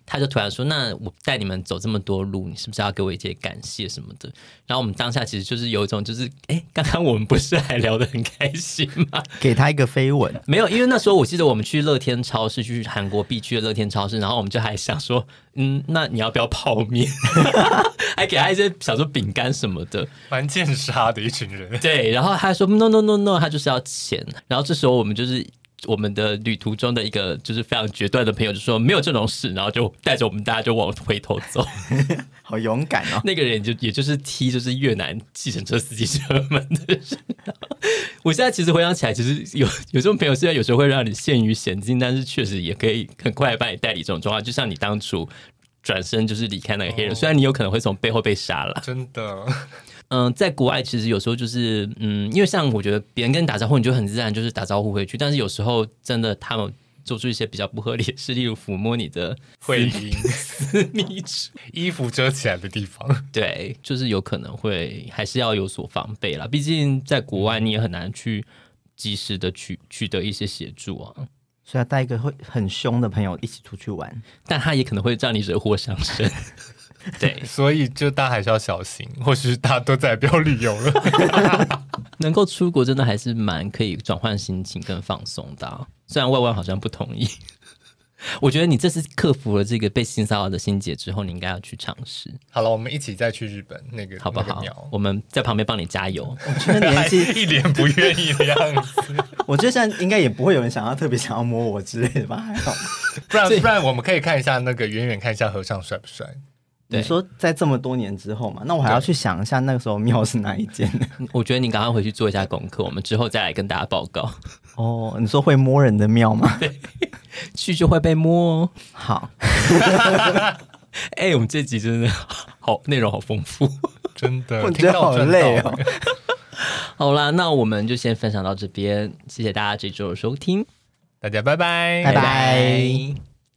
他就突然说：“那我带你们走这么多路，你是不是要给我一些感谢什么的？”然后我们当下其实就是有一种，就是哎，刚刚我们不是还聊得很开心吗？给他一个飞吻，没有，因为那时候我记得我们去乐天超市，去韩国必去的乐天超市，然后我们就还想说：“嗯，那你要不要泡面？” 还给他一些想说饼干什么的，蛮贱杀的一群人。对，然后他还说：“No No No No，他就是要钱。”然后这时候我们就是。我们的旅途中的一个就是非常决断的朋友就说没有这种事，然后就带着我们大家就往回头走，好勇敢哦！那个人就也就是踢就是越南计程车司机车门的人。我现在其实回想起来，其实有有这种朋友，虽然有时候会让你陷于险境，但是确实也可以很快把你带离这种状况。就像你当初转身就是离开那个黑人，哦、虽然你有可能会从背后被杀了，真的。嗯，在国外其实有时候就是，嗯，因为像我觉得别人跟你打招呼，你就很自然就是打招呼回去。但是有时候真的他们做出一些比较不合理的事，例如抚摸你的会阴 私密处、衣服遮起来的地方，对，就是有可能会还是要有所防备啦。毕竟在国外你也很难去及时的取取得一些协助啊。所以要带一个会很凶的朋友一起出去玩，但他也可能会让你惹祸上身。对，所以就大家还是要小心，或许大家都再也不要旅游了。能够出国真的还是蛮可以转换心情跟放松的啊，虽然外外好像不同意。我觉得你这次克服了这个被性骚扰的心结之后，你应该要去尝试。好了，我们一起再去日本那个，好不好？我们在旁边帮你加油。我觉得年纪一脸不愿意的样子。我觉得现在应该也不会有人想要特别想要摸我之类的吧？还好，不然不然我们可以看一下那个远远看一下和尚帅不帅。你说在这么多年之后嘛，那我还要去想一下那个时候庙是哪一间？我觉得你赶快回去做一下功课，我们之后再来跟大家报告。哦，你说会摸人的庙吗？对，去就会被摸哦。好，哎、欸，我们这集真的好，内容好丰富，真的，我觉得好累哦。好啦，那我们就先分享到这边，谢谢大家这周的收听，大家拜拜，拜拜。